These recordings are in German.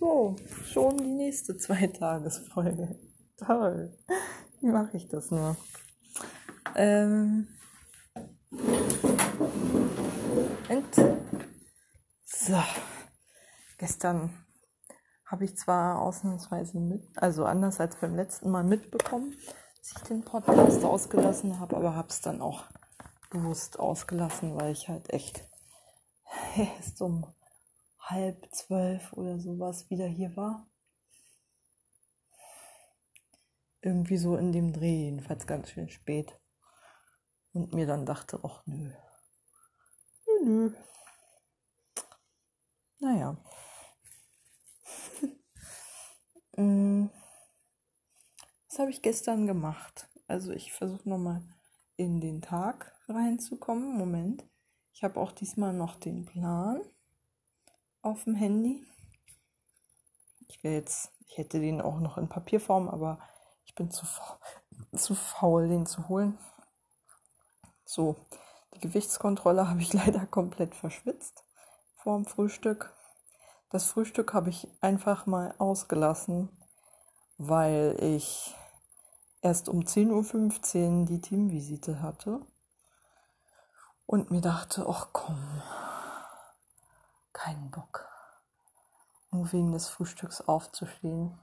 So, schon die nächste Zweitagesfolge. Toll. Wie mache ich das nur? Ähm. Und so. Gestern habe ich zwar ausnahmsweise mit, also anders als beim letzten Mal mitbekommen, dass ich den Podcast ausgelassen habe, aber habe es dann auch bewusst ausgelassen, weil ich halt echt um halb zwölf oder sowas wieder hier war. Irgendwie so in dem Dreh, jedenfalls ganz schön spät. Und mir dann dachte, ach nö. Nö, nö. Naja. Mm. Was habe ich gestern gemacht? Also ich versuche nochmal in den Tag reinzukommen. Moment. Ich habe auch diesmal noch den Plan auf dem Handy. Ich will jetzt, ich hätte den auch noch in Papierform, aber ich bin zu, zu faul, den zu holen. So, die Gewichtskontrolle habe ich leider komplett verschwitzt vor dem Frühstück. Das Frühstück habe ich einfach mal ausgelassen, weil ich erst um 10.15 Uhr die Teamvisite hatte und mir dachte, ach komm, keinen Bock, nur wegen des Frühstücks aufzustehen.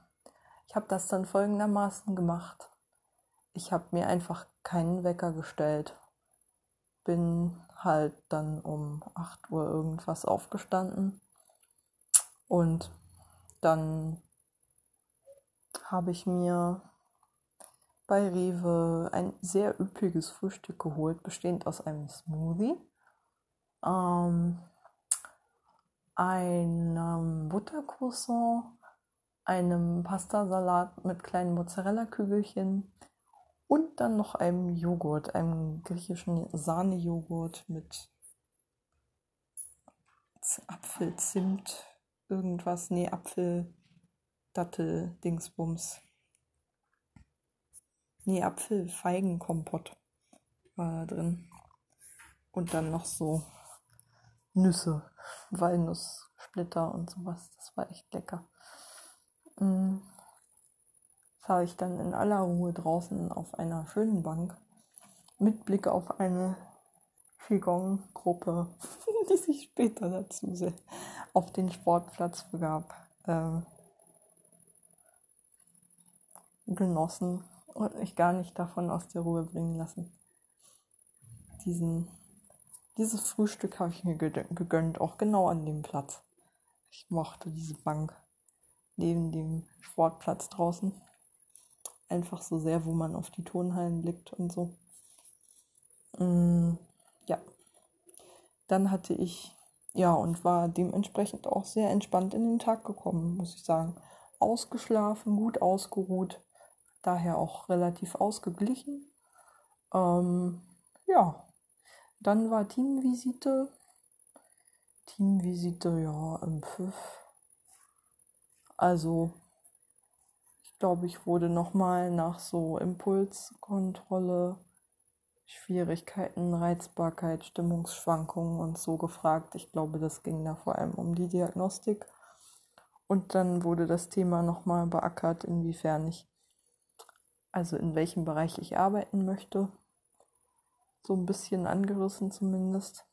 Ich habe das dann folgendermaßen gemacht. Ich habe mir einfach keinen Wecker gestellt. Bin halt dann um 8 Uhr irgendwas aufgestanden. Und dann habe ich mir bei Rewe ein sehr üppiges Frühstück geholt, bestehend aus einem Smoothie, ähm, einem Buttercroissant, einem Pastasalat mit kleinen Mozzarella-Kügelchen und dann noch einem Joghurt, einem griechischen Sahnejoghurt mit Apfel, Zimt, irgendwas, nee, Apfel, Dattel, Dingsbums. Nee, Apfel-Feigenkompott war da drin. Und dann noch so Nüsse, Walnusssplitter und sowas. Das war echt lecker. Mm. Das habe ich dann in aller Ruhe draußen auf einer schönen Bank mit Blick auf eine Qigong-Gruppe, die sich später dazu auf den Sportplatz begab, äh, genossen und mich gar nicht davon aus der Ruhe bringen lassen. Diesen, dieses Frühstück habe ich mir gegönnt, auch genau an dem Platz. Ich mochte diese Bank neben dem Sportplatz draußen. Einfach so sehr, wo man auf die Turnhallen blickt und so. Mm, ja. Dann hatte ich, ja, und war dementsprechend auch sehr entspannt in den Tag gekommen, muss ich sagen. Ausgeschlafen, gut ausgeruht, daher auch relativ ausgeglichen. Ähm, ja, dann war Teamvisite. Teamvisite, ja, im Pfiff also, ich glaube, ich wurde nochmal nach so Impulskontrolle, Schwierigkeiten, Reizbarkeit, Stimmungsschwankungen und so gefragt. Ich glaube, das ging da vor allem um die Diagnostik. Und dann wurde das Thema nochmal beackert, inwiefern ich, also in welchem Bereich ich arbeiten möchte. So ein bisschen angerissen zumindest.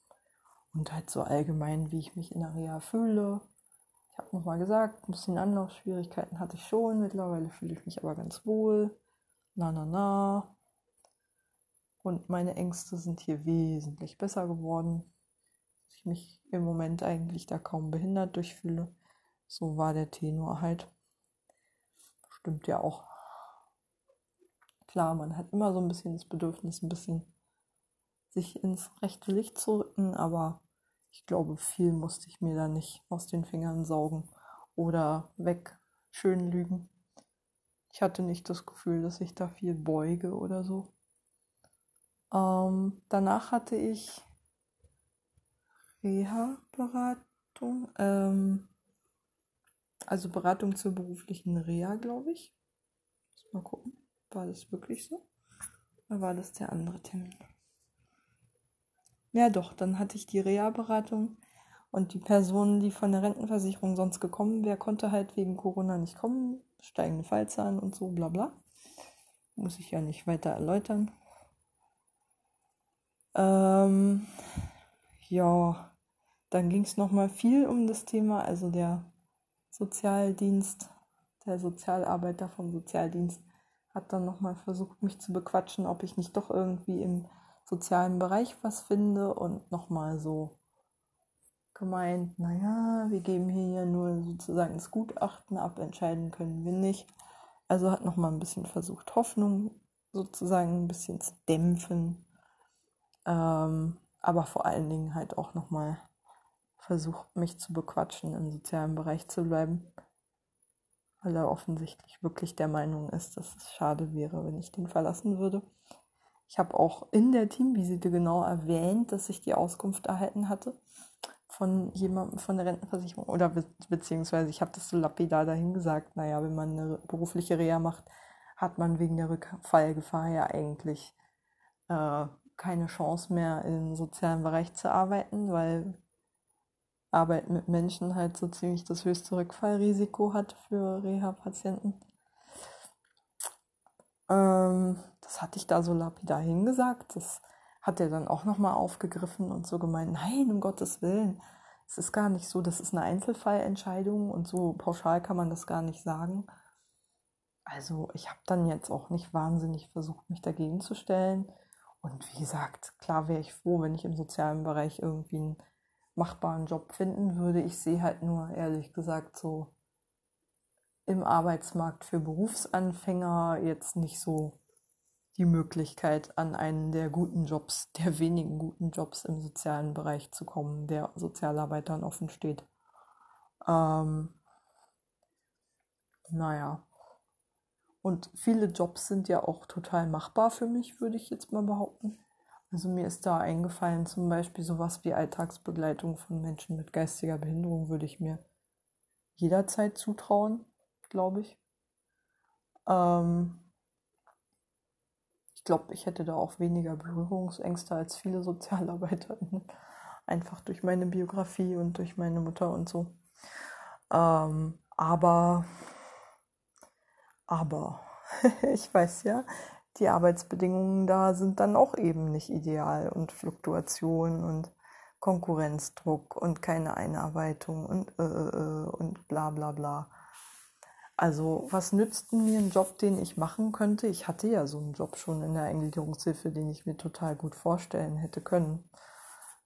Und halt so allgemein, wie ich mich in der Reha fühle, ich habe nochmal gesagt, ein bisschen Anlaufschwierigkeiten hatte ich schon. Mittlerweile fühle ich mich aber ganz wohl. Na, na, na. Und meine Ängste sind hier wesentlich besser geworden. Dass ich mich im Moment eigentlich da kaum behindert durchfühle. So war der Tenor halt. Stimmt ja auch. Klar, man hat immer so ein bisschen das Bedürfnis, ein bisschen sich ins rechte Licht zu rücken, aber ich glaube, viel musste ich mir da nicht aus den Fingern saugen oder weg schön lügen. Ich hatte nicht das Gefühl, dass ich da viel beuge oder so. Ähm, danach hatte ich Reha-Beratung, ähm, also Beratung zur beruflichen Reha, glaube ich. Mal gucken, war das wirklich so? Oder war das der andere Termin? Ja, doch, dann hatte ich die Reha-Beratung Und die Person, die von der Rentenversicherung sonst gekommen wäre, konnte halt wegen Corona nicht kommen, steigende Fallzahlen und so, bla bla. Muss ich ja nicht weiter erläutern. Ähm, ja, dann ging es nochmal viel um das Thema, also der Sozialdienst, der Sozialarbeiter vom Sozialdienst hat dann nochmal versucht, mich zu bequatschen, ob ich nicht doch irgendwie im sozialen Bereich was finde und nochmal so gemeint, naja, wir geben hier ja nur sozusagen das Gutachten ab, entscheiden können wir nicht. Also hat nochmal ein bisschen versucht, Hoffnung sozusagen ein bisschen zu dämpfen. Ähm, aber vor allen Dingen halt auch nochmal versucht, mich zu bequatschen, im sozialen Bereich zu bleiben. Weil er offensichtlich wirklich der Meinung ist, dass es schade wäre, wenn ich den verlassen würde. Ich habe auch in der Teamvisite genau erwähnt, dass ich die Auskunft erhalten hatte von jemandem von der Rentenversicherung oder be beziehungsweise ich habe das so lapidar dahin gesagt, naja, wenn man eine berufliche Reha macht, hat man wegen der Rückfallgefahr ja eigentlich äh, keine Chance mehr im sozialen Bereich zu arbeiten, weil Arbeit mit Menschen halt so ziemlich das höchste Rückfallrisiko hat für Reha-Patienten. Ähm, das hatte ich da so lapidar hingesagt. Das hat er dann auch nochmal aufgegriffen und so gemeint, nein, um Gottes Willen, es ist gar nicht so, das ist eine Einzelfallentscheidung und so pauschal kann man das gar nicht sagen. Also ich habe dann jetzt auch nicht wahnsinnig versucht, mich dagegen zu stellen. Und wie gesagt, klar wäre ich froh, wenn ich im sozialen Bereich irgendwie einen machbaren Job finden würde. Ich sehe halt nur, ehrlich gesagt, so im Arbeitsmarkt für Berufsanfänger jetzt nicht so die Möglichkeit, an einen der guten Jobs, der wenigen guten Jobs im sozialen Bereich zu kommen, der Sozialarbeitern offen steht. Ähm, naja. Und viele Jobs sind ja auch total machbar für mich, würde ich jetzt mal behaupten. Also mir ist da eingefallen, zum Beispiel sowas wie Alltagsbegleitung von Menschen mit geistiger Behinderung würde ich mir jederzeit zutrauen, glaube ich. Ähm, glaube, ich hätte da auch weniger Berührungsängste als viele SozialarbeiterInnen. Einfach durch meine Biografie und durch meine Mutter und so. Ähm, aber, aber, ich weiß ja, die Arbeitsbedingungen da sind dann auch eben nicht ideal und Fluktuation und Konkurrenzdruck und keine Einarbeitung und äh, äh, äh und bla bla bla. Also was nützt mir ein Job, den ich machen könnte? Ich hatte ja so einen Job schon in der Eingliederungshilfe, den ich mir total gut vorstellen hätte können.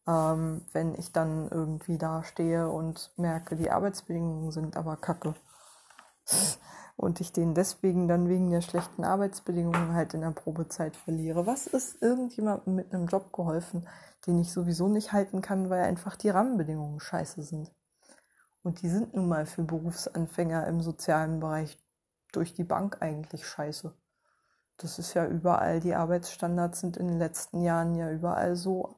Ähm, wenn ich dann irgendwie da stehe und merke, die Arbeitsbedingungen sind aber kacke. Und ich den deswegen dann wegen der schlechten Arbeitsbedingungen halt in der Probezeit verliere. Was ist irgendjemandem mit einem Job geholfen, den ich sowieso nicht halten kann, weil einfach die Rahmenbedingungen scheiße sind? Und die sind nun mal für Berufsanfänger im sozialen Bereich durch die Bank eigentlich scheiße. Das ist ja überall, die Arbeitsstandards sind in den letzten Jahren ja überall so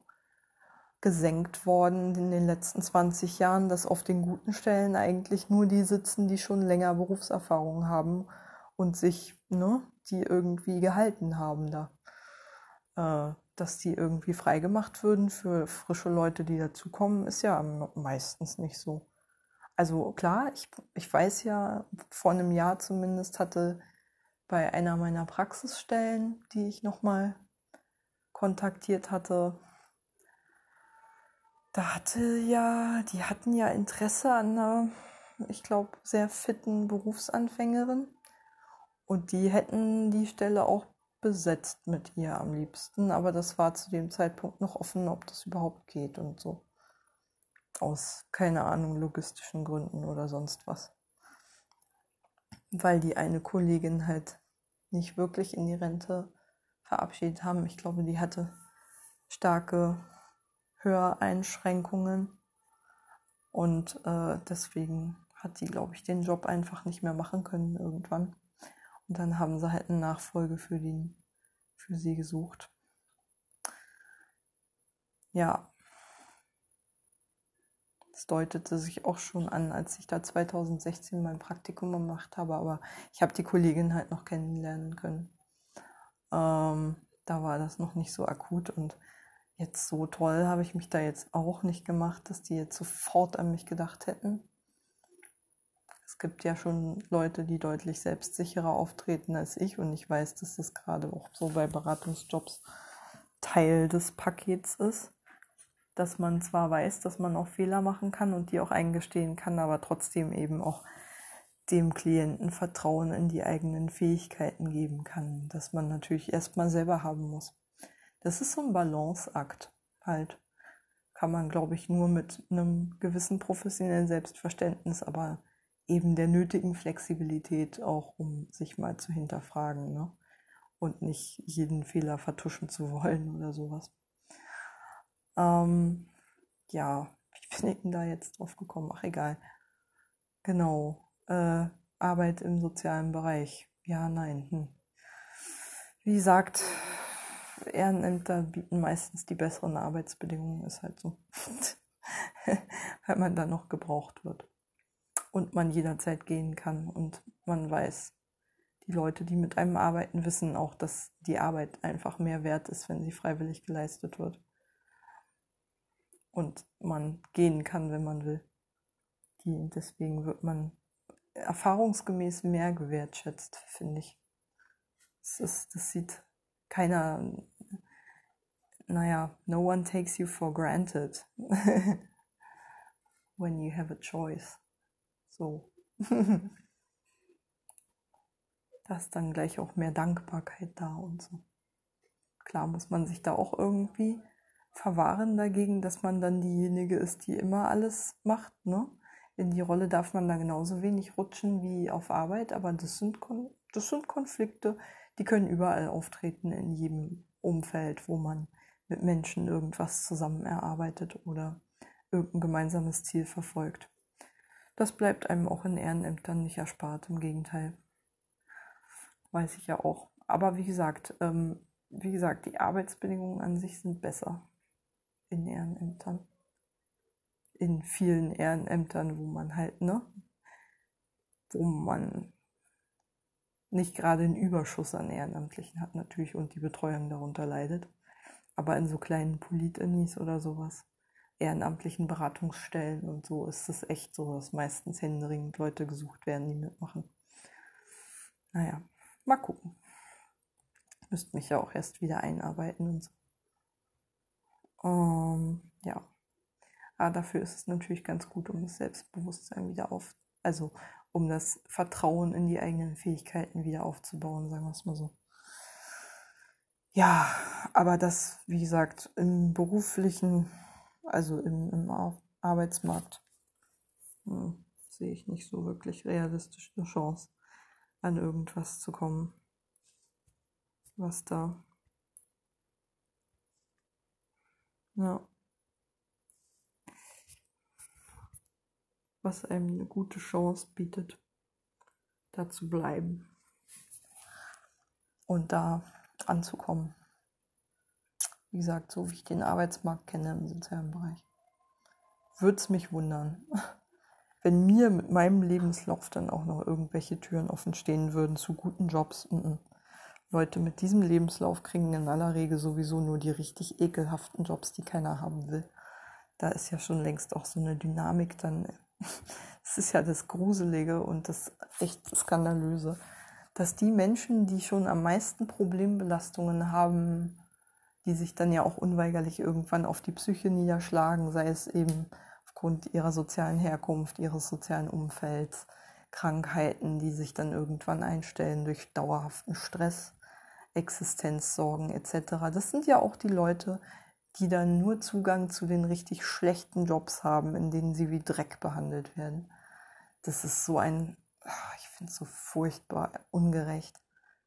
gesenkt worden in den letzten 20 Jahren, dass auf den guten Stellen eigentlich nur die sitzen, die schon länger Berufserfahrung haben und sich, ne, die irgendwie gehalten haben da. Äh, dass die irgendwie freigemacht würden für frische Leute, die dazukommen, ist ja meistens nicht so. Also klar, ich, ich weiß ja, vor einem Jahr zumindest hatte bei einer meiner Praxisstellen, die ich nochmal kontaktiert hatte, da hatte ja, die hatten ja Interesse an einer, ich glaube, sehr fitten Berufsanfängerin. Und die hätten die Stelle auch besetzt mit ihr am liebsten. Aber das war zu dem Zeitpunkt noch offen, ob das überhaupt geht und so aus, keine Ahnung, logistischen Gründen oder sonst was. Weil die eine Kollegin halt nicht wirklich in die Rente verabschiedet haben. Ich glaube, die hatte starke Höreinschränkungen und äh, deswegen hat sie, glaube ich, den Job einfach nicht mehr machen können irgendwann. Und dann haben sie halt eine Nachfolge für, den, für sie gesucht. Ja, das deutete sich auch schon an, als ich da 2016 mein Praktikum gemacht habe, aber ich habe die Kollegin halt noch kennenlernen können. Ähm, da war das noch nicht so akut und jetzt so toll habe ich mich da jetzt auch nicht gemacht, dass die jetzt sofort an mich gedacht hätten. Es gibt ja schon Leute, die deutlich selbstsicherer auftreten als ich und ich weiß, dass das gerade auch so bei Beratungsjobs Teil des Pakets ist, dass man zwar weiß, dass man auch Fehler machen kann und die auch eingestehen kann, aber trotzdem eben auch dem Klienten Vertrauen in die eigenen Fähigkeiten geben kann, dass man natürlich erstmal selber haben muss. Das ist so ein Balanceakt halt. Kann man, glaube ich, nur mit einem gewissen professionellen Selbstverständnis, aber eben der nötigen Flexibilität auch, um sich mal zu hinterfragen ne? und nicht jeden Fehler vertuschen zu wollen oder sowas. Ähm, ja, wie bin ich denn da jetzt drauf gekommen? Ach, egal. Genau äh, Arbeit im sozialen Bereich. Ja, nein. Hm. Wie gesagt, Ehrenämter bieten meistens die besseren Arbeitsbedingungen, ist halt so. Weil man dann noch gebraucht wird. Und man jederzeit gehen kann und man weiß, die Leute, die mit einem arbeiten, wissen auch, dass die Arbeit einfach mehr wert ist, wenn sie freiwillig geleistet wird. Und man gehen kann, wenn man will. Die, deswegen wird man erfahrungsgemäß mehr gewertschätzt, finde ich. Das, ist, das sieht keiner, naja, no one takes you for granted when you have a choice. So. da ist dann gleich auch mehr Dankbarkeit da und so. Klar muss man sich da auch irgendwie verwahren dagegen, dass man dann diejenige ist, die immer alles macht, ne? in die Rolle darf man da genauso wenig rutschen wie auf Arbeit, aber das sind, Kon das sind Konflikte, die können überall auftreten, in jedem Umfeld, wo man mit Menschen irgendwas zusammen erarbeitet oder irgendein gemeinsames Ziel verfolgt. Das bleibt einem auch in Ehrenämtern nicht erspart, im Gegenteil. Weiß ich ja auch. Aber wie gesagt, ähm, wie gesagt, die Arbeitsbedingungen an sich sind besser in Ehrenämtern in vielen Ehrenämtern, wo man halt, ne, wo man nicht gerade einen Überschuss an Ehrenamtlichen hat natürlich und die Betreuung darunter leidet. Aber in so kleinen Politinis oder sowas, ehrenamtlichen Beratungsstellen und so ist es echt so, dass meistens händeringend Leute gesucht werden, die mitmachen. Naja, mal gucken. Müsste mich ja auch erst wieder einarbeiten und so. Ähm, ja. Aber dafür ist es natürlich ganz gut, um das Selbstbewusstsein wieder auf, also um das Vertrauen in die eigenen Fähigkeiten wieder aufzubauen, sagen wir es mal so. Ja, aber das, wie gesagt, im beruflichen, also im, im Arbeitsmarkt, hm, sehe ich nicht so wirklich realistisch eine Chance, an irgendwas zu kommen, was da. Ja. was einem eine gute Chance bietet, da zu bleiben und da anzukommen. Wie gesagt, so wie ich den Arbeitsmarkt kenne im sozialen Bereich, würde es mich wundern, wenn mir mit meinem Lebenslauf dann auch noch irgendwelche Türen offen stehen würden zu guten Jobs. Leute mit diesem Lebenslauf kriegen in aller Regel sowieso nur die richtig ekelhaften Jobs, die keiner haben will. Da ist ja schon längst auch so eine Dynamik dann das ist ja das Gruselige und das echt Skandalöse, dass die Menschen, die schon am meisten Problembelastungen haben, die sich dann ja auch unweigerlich irgendwann auf die Psyche niederschlagen, sei es eben aufgrund ihrer sozialen Herkunft, ihres sozialen Umfelds, Krankheiten, die sich dann irgendwann einstellen durch dauerhaften Stress, Existenzsorgen etc. Das sind ja auch die Leute, die dann nur Zugang zu den richtig schlechten Jobs haben, in denen sie wie Dreck behandelt werden. Das ist so ein, ah, ich finde es so furchtbar ungerecht.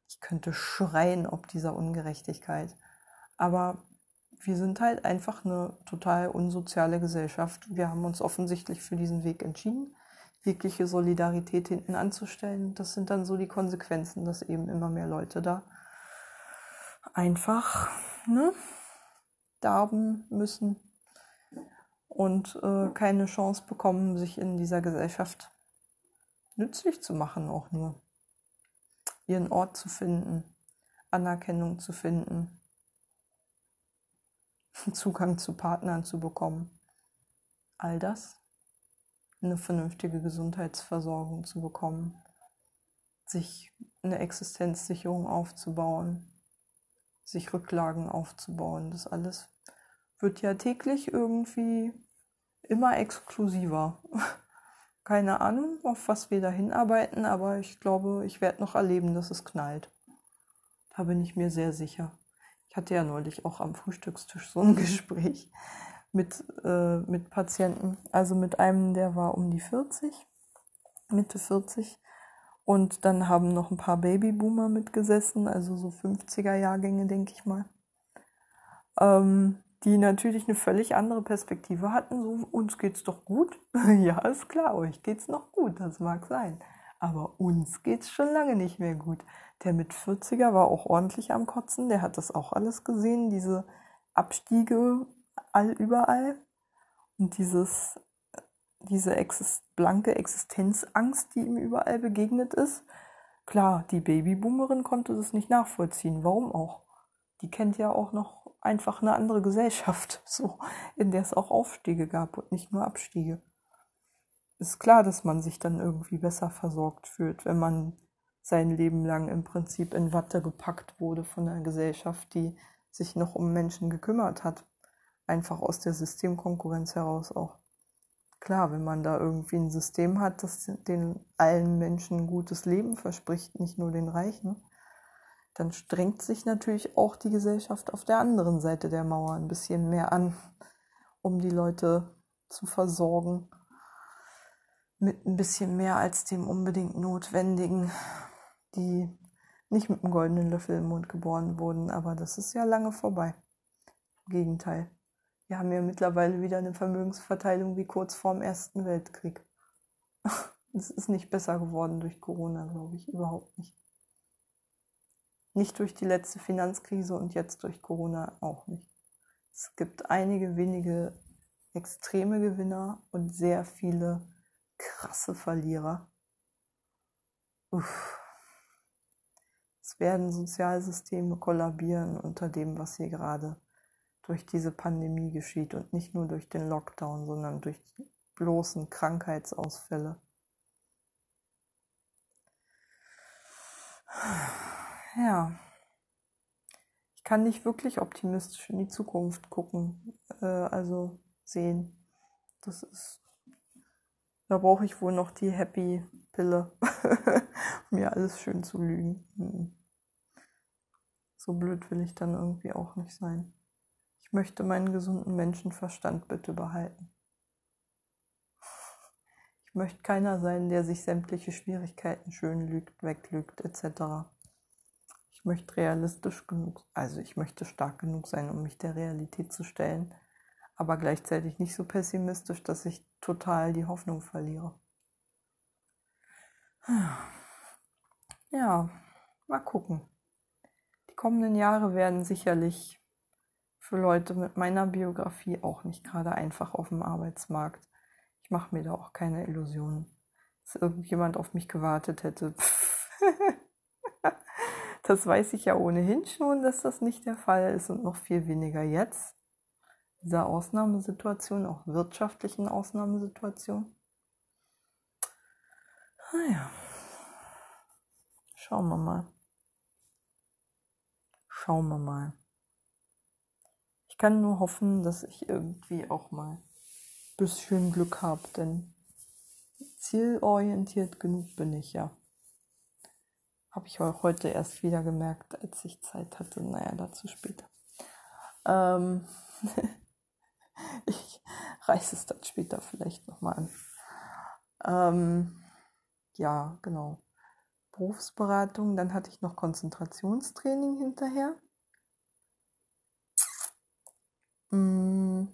Ich könnte schreien ob dieser Ungerechtigkeit. Aber wir sind halt einfach eine total unsoziale Gesellschaft. Wir haben uns offensichtlich für diesen Weg entschieden, wirkliche Solidarität hinten anzustellen. Das sind dann so die Konsequenzen, dass eben immer mehr Leute da einfach, ne, darben müssen und äh, keine Chance bekommen, sich in dieser Gesellschaft nützlich zu machen, auch nur ihren Ort zu finden, Anerkennung zu finden. Zugang zu Partnern zu bekommen. All das, eine vernünftige Gesundheitsversorgung zu bekommen, sich eine Existenzsicherung aufzubauen, sich Rücklagen aufzubauen. Das alles wird ja täglich irgendwie immer exklusiver. Keine Ahnung, auf was wir da hinarbeiten, aber ich glaube, ich werde noch erleben, dass es knallt. Da bin ich mir sehr sicher. Ich hatte ja neulich auch am Frühstückstisch so ein Gespräch mit, äh, mit Patienten. Also mit einem, der war um die 40, Mitte 40. Und dann haben noch ein paar Babyboomer mitgesessen, also so 50er-Jahrgänge, denke ich mal. Ähm, die natürlich eine völlig andere Perspektive hatten. So, uns geht's doch gut. ja, ist klar, euch geht's noch gut, das mag sein. Aber uns geht's schon lange nicht mehr gut. Der mit 40er war auch ordentlich am Kotzen, der hat das auch alles gesehen, diese Abstiege all überall und dieses diese exist blanke Existenzangst, die ihm überall begegnet ist. Klar, die Babyboomerin konnte das nicht nachvollziehen. Warum auch? Die kennt ja auch noch einfach eine andere Gesellschaft, so, in der es auch Aufstiege gab und nicht nur Abstiege. Ist klar, dass man sich dann irgendwie besser versorgt fühlt, wenn man sein Leben lang im Prinzip in Watte gepackt wurde von einer Gesellschaft, die sich noch um Menschen gekümmert hat. Einfach aus der Systemkonkurrenz heraus auch. Klar, wenn man da irgendwie ein System hat, das den allen Menschen ein gutes Leben verspricht, nicht nur den Reichen, dann strengt sich natürlich auch die Gesellschaft auf der anderen Seite der Mauer ein bisschen mehr an, um die Leute zu versorgen mit ein bisschen mehr als dem unbedingt Notwendigen, die nicht mit einem goldenen Löffel im Mund geboren wurden, aber das ist ja lange vorbei. Im Gegenteil. Wir haben ja mittlerweile wieder eine Vermögensverteilung wie kurz vorm Ersten Weltkrieg. Es ist nicht besser geworden durch Corona, glaube ich, überhaupt nicht. Nicht durch die letzte Finanzkrise und jetzt durch Corona auch nicht. Es gibt einige wenige extreme Gewinner und sehr viele krasse Verlierer. Uff. Es werden Sozialsysteme kollabieren unter dem, was hier gerade durch diese Pandemie geschieht und nicht nur durch den Lockdown, sondern durch bloßen Krankheitsausfälle. Ja, ich kann nicht wirklich optimistisch in die Zukunft gucken, äh, also sehen. Das ist, da brauche ich wohl noch die Happy Pille, um mir alles schön zu lügen. Hm. So blöd will ich dann irgendwie auch nicht sein. Ich möchte meinen gesunden Menschenverstand bitte behalten. Ich möchte keiner sein, der sich sämtliche Schwierigkeiten schön lügt, weglügt, etc möchte realistisch genug, also ich möchte stark genug sein, um mich der Realität zu stellen, aber gleichzeitig nicht so pessimistisch, dass ich total die Hoffnung verliere. Ja, mal gucken. Die kommenden Jahre werden sicherlich für Leute mit meiner Biografie auch nicht gerade einfach auf dem Arbeitsmarkt. Ich mache mir da auch keine Illusionen, dass irgendjemand auf mich gewartet hätte. Das weiß ich ja ohnehin schon, dass das nicht der Fall ist und noch viel weniger jetzt. Dieser Ausnahmesituation, auch wirtschaftlichen Ausnahmesituation. Naja, schauen wir mal. Schauen wir mal. Ich kann nur hoffen, dass ich irgendwie auch mal ein bisschen Glück habe, denn zielorientiert genug bin ich ja. Habe ich auch heute erst wieder gemerkt, als ich Zeit hatte. Naja, dazu später. Ähm ich reiße es dann später vielleicht nochmal an. Ähm ja, genau. Berufsberatung, dann hatte ich noch Konzentrationstraining hinterher. Hm.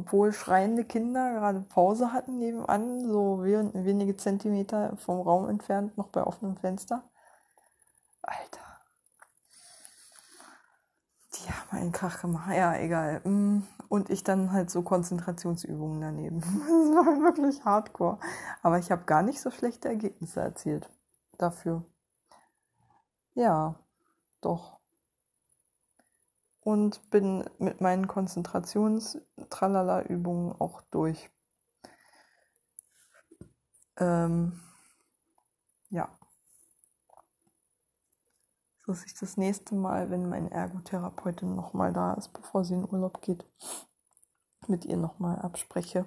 obwohl schreiende Kinder gerade Pause hatten nebenan, so wenige Zentimeter vom Raum entfernt, noch bei offenem Fenster. Alter. Die haben einen Krach gemacht. Ja, egal. Mm. Und ich dann halt so Konzentrationsübungen daneben. Das war wirklich hardcore. Aber ich habe gar nicht so schlechte Ergebnisse erzielt dafür. Ja, doch. Und bin mit meinen Konzentrations-Tralala-Übungen auch durch. Ähm, ja. Dass ich das nächste Mal, wenn meine Ergotherapeutin nochmal da ist, bevor sie in Urlaub geht, mit ihr nochmal abspreche,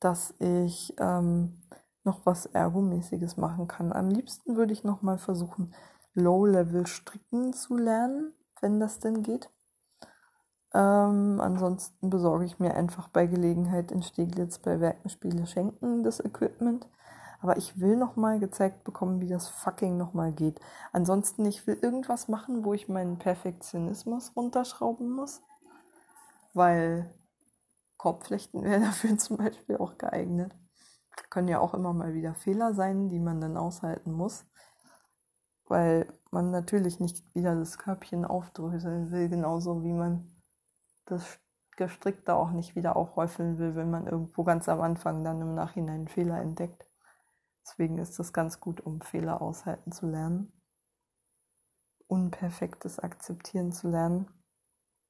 dass ich ähm, noch was Ergomäßiges machen kann. Am liebsten würde ich nochmal versuchen, Low-Level stricken zu lernen, wenn das denn geht. Ähm, ansonsten besorge ich mir einfach bei Gelegenheit in Steglitz bei Werkenspiele Schenken das Equipment. Aber ich will nochmal gezeigt bekommen, wie das fucking nochmal geht. Ansonsten, ich will irgendwas machen, wo ich meinen Perfektionismus runterschrauben muss. Weil Korbflechten wäre dafür zum Beispiel auch geeignet. Können ja auch immer mal wieder Fehler sein, die man dann aushalten muss weil man natürlich nicht wieder das Körbchen aufdröseln will, genauso wie man das Gestrickte auch nicht wieder aufhäufeln will, wenn man irgendwo ganz am Anfang dann im Nachhinein einen Fehler entdeckt. Deswegen ist das ganz gut, um Fehler aushalten zu lernen. Unperfektes akzeptieren zu lernen.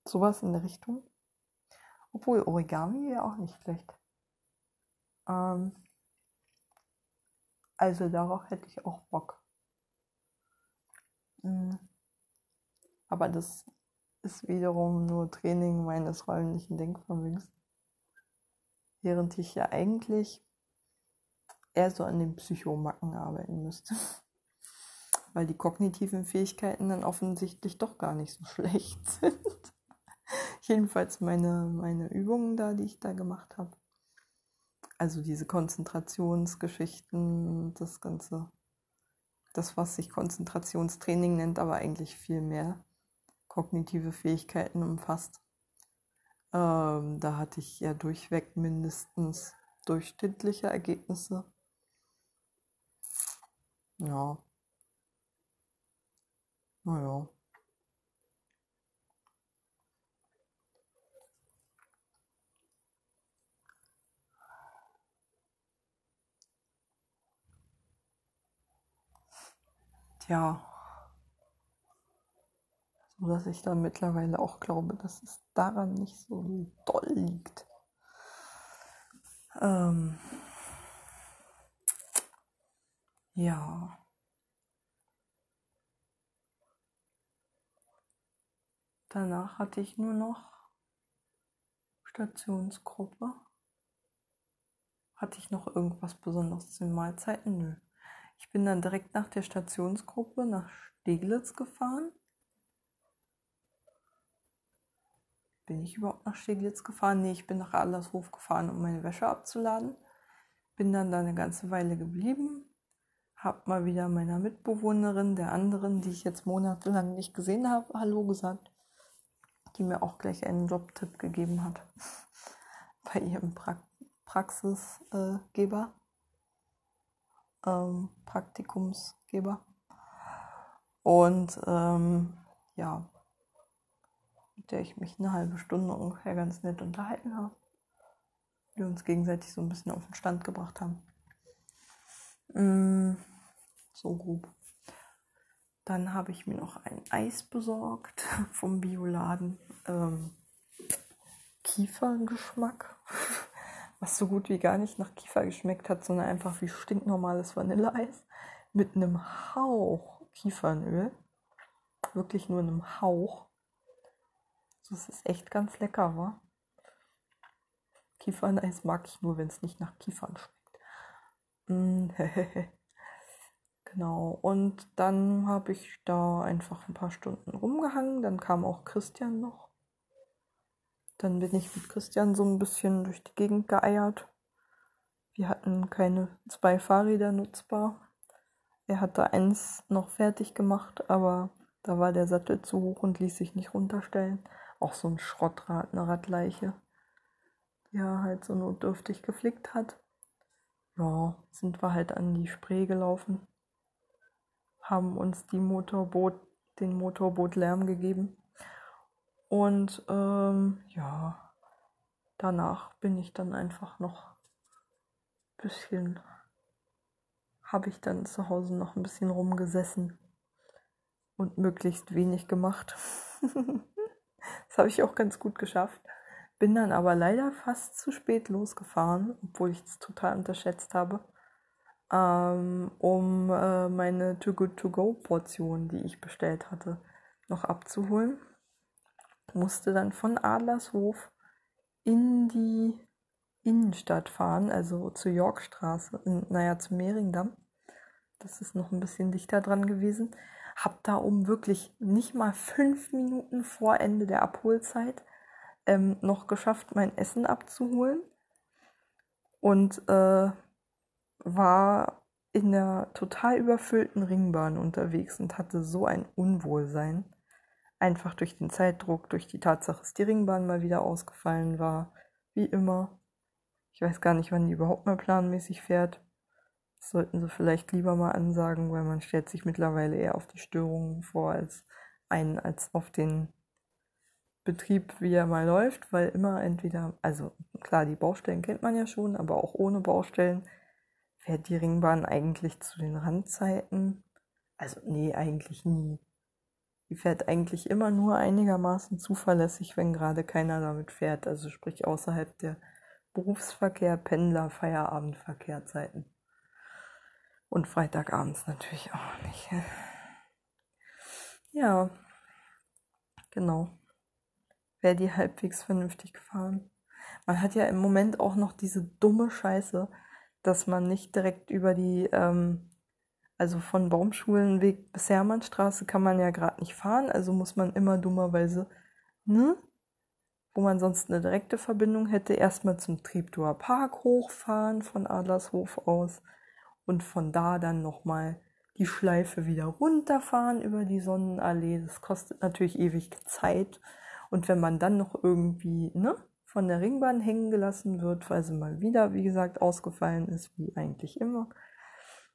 Sowas in der Richtung. Obwohl Origami wäre auch nicht schlecht. Ähm also darauf hätte ich auch Bock. Mhm. Aber das ist wiederum nur Training meines räumlichen Denkvermögens. Während ich ja eigentlich eher so an den Psychomacken arbeiten müsste. Weil die kognitiven Fähigkeiten dann offensichtlich doch gar nicht so schlecht sind. Jedenfalls meine, meine Übungen da, die ich da gemacht habe. Also diese Konzentrationsgeschichten, das Ganze das, was sich Konzentrationstraining nennt, aber eigentlich viel mehr kognitive Fähigkeiten umfasst. Ähm, da hatte ich ja durchweg mindestens durchschnittliche Ergebnisse. Ja. Naja. ja, so dass ich da mittlerweile auch glaube, dass es daran nicht so doll liegt. Ähm, ja. Danach hatte ich nur noch Stationsgruppe. Hatte ich noch irgendwas Besonderes zu den Mahlzeiten? Nö. Ich bin dann direkt nach der Stationsgruppe nach Steglitz gefahren. Bin ich überhaupt nach Steglitz gefahren? Nee, ich bin nach Adlershof gefahren, um meine Wäsche abzuladen. Bin dann da eine ganze Weile geblieben. Hab mal wieder meiner Mitbewohnerin, der anderen, die ich jetzt monatelang nicht gesehen habe, Hallo gesagt. Die mir auch gleich einen Jobtipp gegeben hat. Bei ihrem pra Praxisgeber ähm, Praktikumsgeber. Und ähm, ja, mit der ich mich eine halbe Stunde ungefähr ganz nett unterhalten habe. Wir uns gegenseitig so ein bisschen auf den Stand gebracht haben. Mm, so grob. Dann habe ich mir noch ein Eis besorgt vom Bioladen. Ähm, Kiefergeschmack was so gut wie gar nicht nach Kiefer geschmeckt hat, sondern einfach wie stinknormales Vanilleeis mit einem Hauch Kiefernöl. Wirklich nur einem Hauch. Das ist echt ganz lecker, wa? Kieferneis mag ich nur, wenn es nicht nach Kiefern schmeckt. Mm, genau. Und dann habe ich da einfach ein paar Stunden rumgehangen. Dann kam auch Christian noch. Dann bin ich mit Christian so ein bisschen durch die Gegend geeiert. Wir hatten keine zwei Fahrräder nutzbar. Er hatte eins noch fertig gemacht, aber da war der Sattel zu hoch und ließ sich nicht runterstellen. Auch so ein Schrottrad, eine Radleiche, die er halt so notdürftig geflickt hat. Ja, sind wir halt an die Spree gelaufen, haben uns die Motorboot, den Motorboot Lärm gegeben und ähm, ja, danach bin ich dann einfach noch ein bisschen, habe ich dann zu Hause noch ein bisschen rumgesessen und möglichst wenig gemacht. Das habe ich auch ganz gut geschafft. Bin dann aber leider fast zu spät losgefahren, obwohl ich es total unterschätzt habe, ähm, um äh, meine Too Good To Go Portion, die ich bestellt hatte, noch abzuholen. Musste dann von Adlershof in die Innenstadt fahren, also zur Yorkstraße, in, naja, zum Mehringdamm. Das ist noch ein bisschen dichter dran gewesen. Hab da um wirklich nicht mal fünf Minuten vor Ende der Abholzeit ähm, noch geschafft, mein Essen abzuholen. Und äh, war in der total überfüllten Ringbahn unterwegs und hatte so ein Unwohlsein. Einfach durch den Zeitdruck, durch die Tatsache, dass die Ringbahn mal wieder ausgefallen war. Wie immer. Ich weiß gar nicht, wann die überhaupt mal planmäßig fährt. Das sollten sie vielleicht lieber mal ansagen, weil man stellt sich mittlerweile eher auf die Störungen vor als ein, als auf den Betrieb, wie er mal läuft, weil immer entweder, also klar, die Baustellen kennt man ja schon, aber auch ohne Baustellen fährt die Ringbahn eigentlich zu den Randzeiten. Also nee, eigentlich nie. Die fährt eigentlich immer nur einigermaßen zuverlässig, wenn gerade keiner damit fährt, also sprich außerhalb der Berufsverkehr, Pendler, Feierabendverkehrzeiten. Und Freitagabends natürlich auch nicht. Ja, genau. Wäre die halbwegs vernünftig gefahren. Man hat ja im Moment auch noch diese dumme Scheiße, dass man nicht direkt über die, ähm, also von Baumschulenweg bis Hermannstraße kann man ja gerade nicht fahren, also muss man immer dummerweise, ne? Wo man sonst eine direkte Verbindung hätte, erstmal zum Treptower Park hochfahren von Adlershof aus und von da dann nochmal die Schleife wieder runterfahren über die Sonnenallee. Das kostet natürlich ewig Zeit. Und wenn man dann noch irgendwie, ne, von der Ringbahn hängen gelassen wird, weil sie mal wieder, wie gesagt, ausgefallen ist, wie eigentlich immer,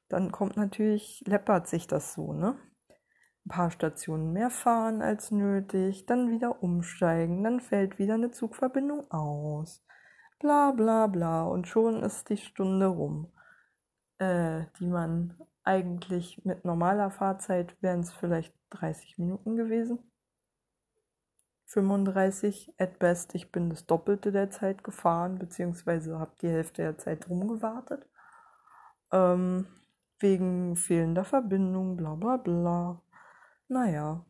dann kommt natürlich, läppert sich das so, ne? Ein paar Stationen mehr fahren als nötig, dann wieder umsteigen, dann fällt wieder eine Zugverbindung aus. Bla bla bla. Und schon ist die Stunde rum, äh, die man eigentlich mit normaler Fahrzeit wären es vielleicht 30 Minuten gewesen. 35 at best. Ich bin das Doppelte der Zeit gefahren, beziehungsweise habe die Hälfte der Zeit rumgewartet. Ähm, wegen fehlender Verbindung, bla bla bla. Naja.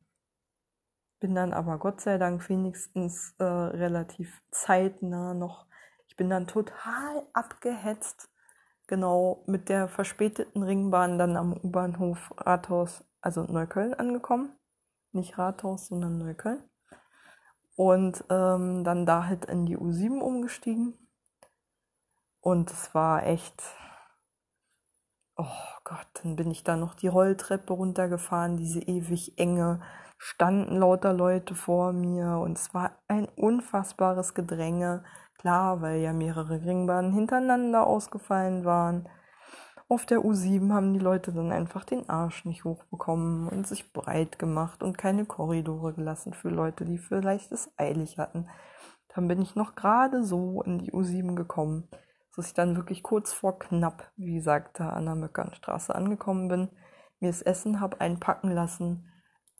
Bin dann aber Gott sei Dank wenigstens äh, relativ zeitnah noch. Ich bin dann total abgehetzt. Genau mit der verspäteten Ringbahn dann am U-Bahnhof Rathaus, also Neukölln angekommen. Nicht Rathaus, sondern Neukölln und ähm, dann da halt in die U7 umgestiegen. Und es war echt, oh Gott, dann bin ich da noch die Rolltreppe runtergefahren, diese ewig enge, standen lauter Leute vor mir und es war ein unfassbares Gedränge. Klar, weil ja mehrere Ringbahnen hintereinander ausgefallen waren auf der U7 haben die Leute dann einfach den Arsch nicht hochbekommen und sich breit gemacht und keine Korridore gelassen für Leute, die vielleicht es eilig hatten. Dann bin ich noch gerade so in die U7 gekommen, dass ich dann wirklich kurz vor knapp, wie gesagt, an der Möckernstraße angekommen bin, mir das Essen habe einpacken lassen,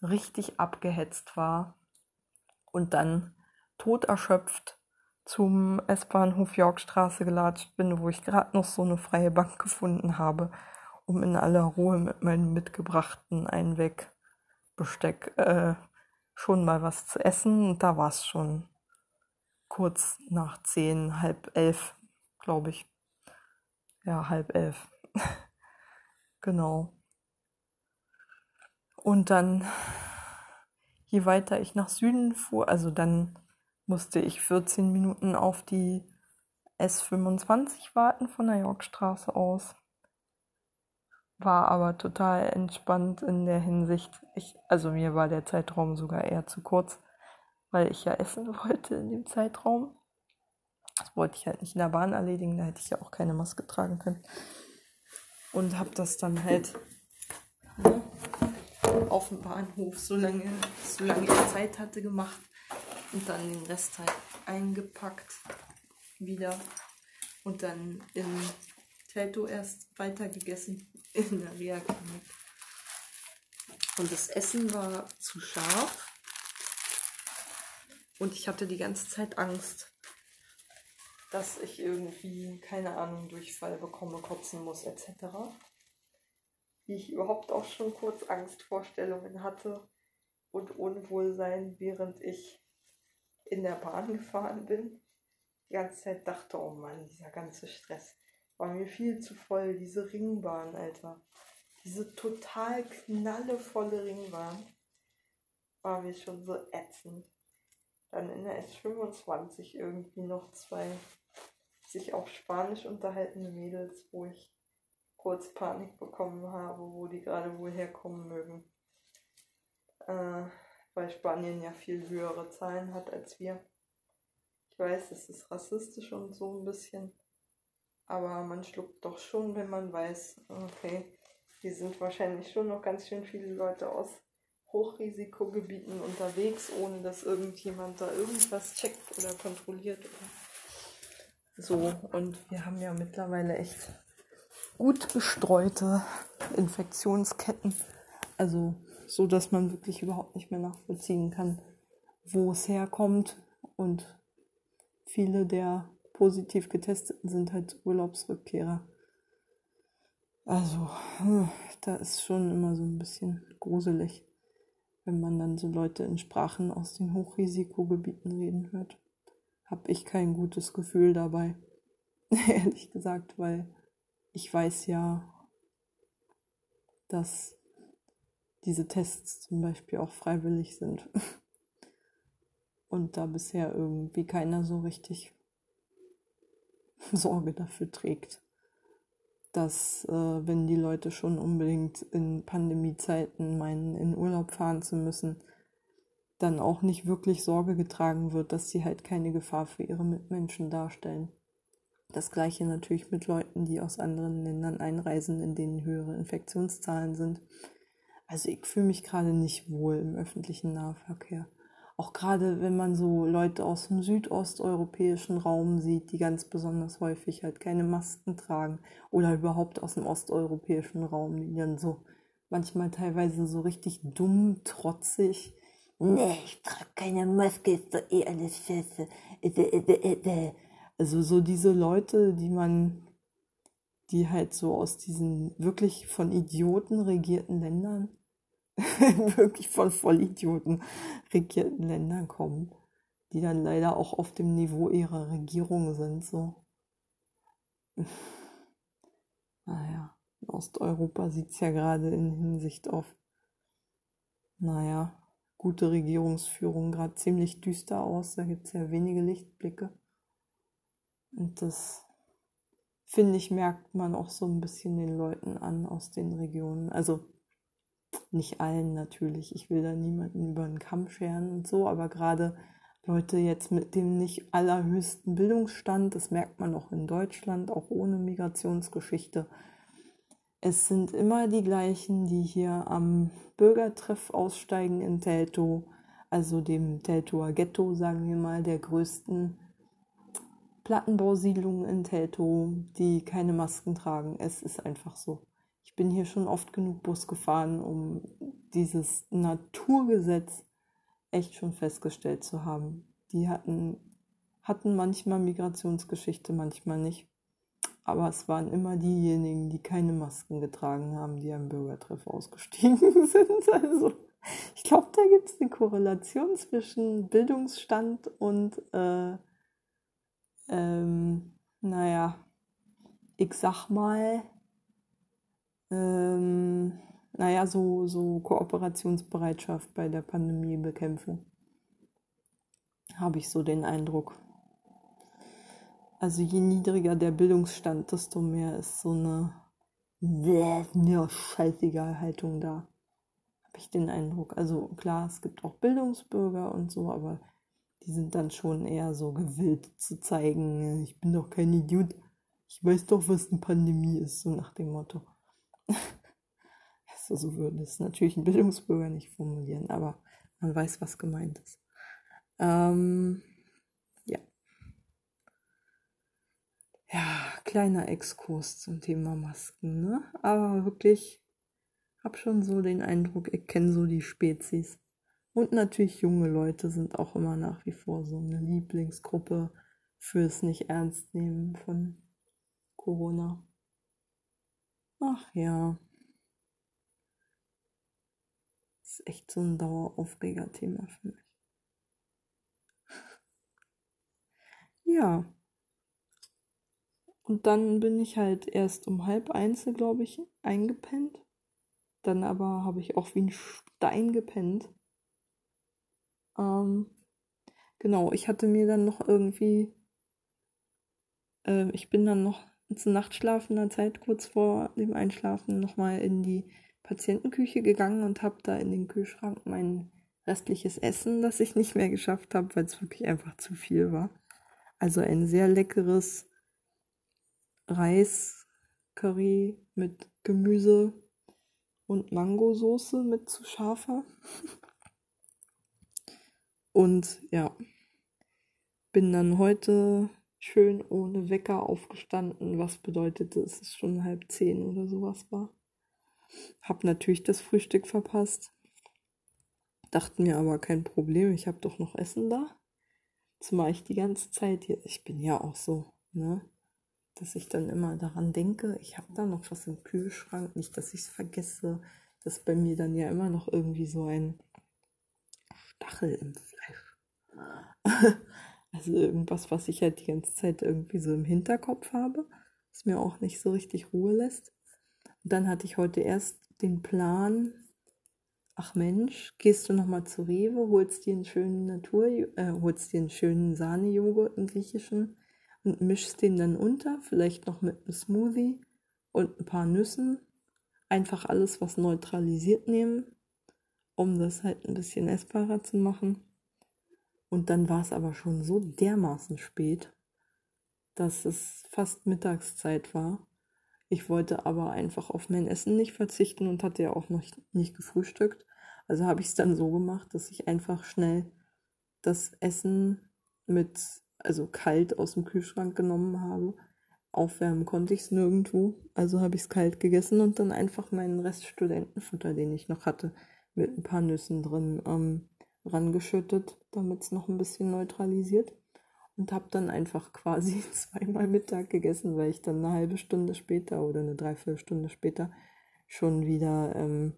richtig abgehetzt war und dann tot erschöpft zum S-Bahnhof Yorkstraße gelatscht bin, wo ich gerade noch so eine freie Bank gefunden habe, um in aller Ruhe mit meinem mitgebrachten Einwegbesteck äh, schon mal was zu essen. Und da war es schon kurz nach zehn, halb elf, glaube ich. Ja, halb elf. genau. Und dann, je weiter ich nach Süden fuhr, also dann musste ich 14 Minuten auf die S25 warten von der Yorkstraße aus. War aber total entspannt in der Hinsicht. Ich, also mir war der Zeitraum sogar eher zu kurz, weil ich ja essen wollte in dem Zeitraum. Das wollte ich halt nicht in der Bahn erledigen, da hätte ich ja auch keine Maske tragen können. Und habe das dann halt ne, auf dem Bahnhof, solange, solange ich Zeit hatte, gemacht und dann den Rest halt eingepackt wieder und dann in Telto erst weiter gegessen in der Reha-Klinik. Und das Essen war zu scharf. Und ich hatte die ganze Zeit Angst, dass ich irgendwie, keine Ahnung, Durchfall bekomme, kotzen muss, etc. Wie ich überhaupt auch schon kurz Angstvorstellungen hatte und Unwohlsein, während ich in der Bahn gefahren bin. Die ganze Zeit dachte, oh Mann, dieser ganze Stress war mir viel zu voll. Diese Ringbahn, Alter. Diese total knallevolle Ringbahn war mir schon so ätzend. Dann in der S25 irgendwie noch zwei sich auf Spanisch unterhaltende Mädels, wo ich kurz Panik bekommen habe, wo die gerade wohl herkommen mögen. Äh, weil Spanien ja viel höhere Zahlen hat als wir. Ich weiß, es ist rassistisch und so ein bisschen, aber man schluckt doch schon, wenn man weiß, okay, hier sind wahrscheinlich schon noch ganz schön viele Leute aus Hochrisikogebieten unterwegs, ohne dass irgendjemand da irgendwas checkt oder kontrolliert. Oder so, und wir haben ja mittlerweile echt gut gestreute Infektionsketten. Also so, dass man wirklich überhaupt nicht mehr nachvollziehen kann, wo es herkommt. Und viele der positiv getesteten sind halt Urlaubsrückkehrer. Also, hm, da ist schon immer so ein bisschen gruselig wenn man dann so Leute in Sprachen aus den Hochrisikogebieten reden hört, habe ich kein gutes Gefühl dabei. Ehrlich gesagt, weil ich weiß ja, dass diese Tests zum Beispiel auch freiwillig sind. Und da bisher irgendwie keiner so richtig Sorge dafür trägt dass äh, wenn die Leute schon unbedingt in Pandemiezeiten meinen, in Urlaub fahren zu müssen, dann auch nicht wirklich Sorge getragen wird, dass sie halt keine Gefahr für ihre Mitmenschen darstellen. Das gleiche natürlich mit Leuten, die aus anderen Ländern einreisen, in denen höhere Infektionszahlen sind. Also ich fühle mich gerade nicht wohl im öffentlichen Nahverkehr auch gerade wenn man so Leute aus dem südosteuropäischen Raum sieht, die ganz besonders häufig halt keine Masken tragen oder überhaupt aus dem osteuropäischen Raum, die dann so manchmal teilweise so richtig dumm, trotzig. Nee, ich trage keine Maske, ist doch eh alles scheiße. Also so diese Leute, die man, die halt so aus diesen wirklich von Idioten regierten Ländern wirklich von Vollidioten regierten Ländern kommen, die dann leider auch auf dem Niveau ihrer Regierung sind. So. Naja, Osteuropa sieht es ja gerade in Hinsicht auf, naja, gute Regierungsführung gerade ziemlich düster aus. Da gibt es ja wenige Lichtblicke. Und das, finde ich, merkt man auch so ein bisschen den Leuten an aus den Regionen. Also nicht allen natürlich. Ich will da niemanden über den Kamm scheren und so, aber gerade Leute jetzt mit dem nicht allerhöchsten Bildungsstand, das merkt man auch in Deutschland, auch ohne Migrationsgeschichte. Es sind immer die gleichen, die hier am Bürgertreff aussteigen in Teltow, also dem Teltower Ghetto, sagen wir mal, der größten Plattenbausiedlung in Teltow, die keine Masken tragen. Es ist einfach so bin hier schon oft genug Bus gefahren, um dieses Naturgesetz echt schon festgestellt zu haben. Die hatten, hatten manchmal Migrationsgeschichte, manchmal nicht. Aber es waren immer diejenigen, die keine Masken getragen haben, die am Bürgertreff ausgestiegen sind. Also ich glaube, da gibt es eine Korrelation zwischen Bildungsstand und, äh, ähm, naja, ich sag mal, ähm, naja, so, so Kooperationsbereitschaft bei der Pandemiebekämpfung. Habe ich so den Eindruck. Also je niedriger der Bildungsstand, desto mehr ist so eine mir scheißegal Haltung da. Habe ich den Eindruck. Also klar, es gibt auch Bildungsbürger und so, aber die sind dann schon eher so gewillt zu zeigen, ich bin doch kein Idiot. Ich weiß doch, was eine Pandemie ist, so nach dem Motto. also so würde es natürlich ein Bildungsbürger nicht formulieren, aber man weiß, was gemeint ist. Ähm, ja. Ja, kleiner Exkurs zum Thema Masken, ne? Aber wirklich, hab schon so den Eindruck, ich kenne so die Spezies. Und natürlich junge Leute sind auch immer nach wie vor so eine Lieblingsgruppe fürs Nicht-Ernst-Nehmen von Corona. Ach ja. Das ist echt so ein Daueraufreger-Thema für mich. Ja. Und dann bin ich halt erst um halb eins, glaube ich, eingepennt. Dann aber habe ich auch wie ein Stein gepennt. Ähm, genau, ich hatte mir dann noch irgendwie, äh, ich bin dann noch zur Nachtschlafender Zeit kurz vor dem Einschlafen nochmal in die Patientenküche gegangen und habe da in den Kühlschrank mein restliches Essen, das ich nicht mehr geschafft habe, weil es wirklich einfach zu viel war. Also ein sehr leckeres Reis-Curry mit Gemüse und Mangosoße mit zu scharfer. Und ja, bin dann heute schön ohne Wecker aufgestanden, was bedeutete, dass es schon halb zehn oder sowas war. Hab natürlich das Frühstück verpasst. Dachte mir aber kein Problem, ich habe doch noch Essen da. Zumal ich die ganze Zeit hier, ich bin ja auch so, ne? Dass ich dann immer daran denke, ich habe da noch was im Kühlschrank, nicht, dass ich es vergesse. Das bei mir dann ja immer noch irgendwie so ein Stachel im Fleisch. also irgendwas, was ich halt die ganze Zeit irgendwie so im Hinterkopf habe, was mir auch nicht so richtig Ruhe lässt. Und dann hatte ich heute erst den Plan, ach Mensch, gehst du nochmal zu Rewe, holst dir einen schönen Natur, äh, holst dir einen schönen Sahnejoghurt, einen griechischen, und mischst den dann unter, vielleicht noch mit einem Smoothie und ein paar Nüssen. Einfach alles, was neutralisiert nehmen, um das halt ein bisschen essbarer zu machen. Und dann war es aber schon so dermaßen spät, dass es fast Mittagszeit war. Ich wollte aber einfach auf mein Essen nicht verzichten und hatte ja auch noch nicht gefrühstückt. Also habe ich es dann so gemacht, dass ich einfach schnell das Essen mit, also kalt aus dem Kühlschrank genommen habe. Aufwärmen konnte ich es nirgendwo. Also habe ich es kalt gegessen und dann einfach meinen Rest Studentenfutter, den ich noch hatte, mit ein paar Nüssen drin ähm, rangeschüttet, damit es noch ein bisschen neutralisiert und habe dann einfach quasi zweimal Mittag gegessen, weil ich dann eine halbe Stunde später oder eine Dreiviertelstunde später schon wieder ähm,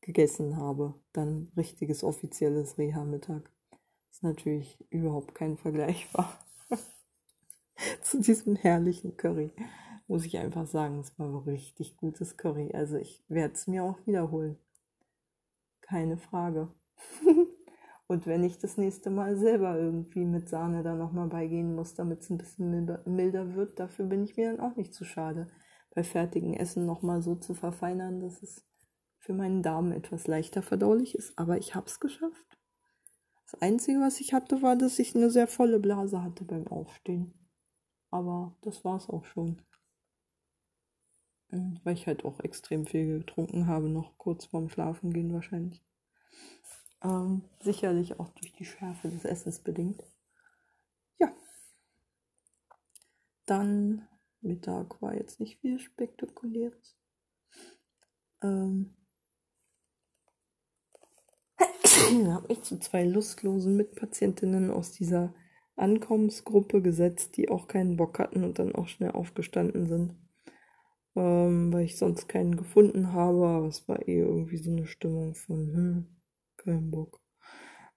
gegessen habe. Dann richtiges offizielles Reha-Mittag. Ist natürlich überhaupt kein Vergleich war zu diesem herrlichen Curry. Muss ich einfach sagen, es war richtig gutes Curry. Also ich werde es mir auch wiederholen. Keine Frage. Und wenn ich das nächste Mal selber irgendwie mit Sahne da nochmal beigehen muss, damit es ein bisschen milder, wird, dafür bin ich mir dann auch nicht zu schade, bei fertigem Essen nochmal so zu verfeinern, dass es für meinen Darm etwas leichter verdaulich ist. Aber ich habe es geschafft. Das Einzige, was ich hatte, war, dass ich eine sehr volle Blase hatte beim Aufstehen. Aber das war es auch schon. Hm, weil ich halt auch extrem viel getrunken habe, noch kurz vorm Schlafengehen wahrscheinlich. Ähm, sicherlich auch durch die Schärfe des Essens bedingt. Ja. Dann Mittag war jetzt nicht viel Spektakuläres. Ähm, habe mich zu zwei lustlosen Mitpatientinnen aus dieser Ankommensgruppe gesetzt, die auch keinen Bock hatten und dann auch schnell aufgestanden sind. Ähm, weil ich sonst keinen gefunden habe, aber es war eh irgendwie so eine Stimmung von, hm, keinen Bock.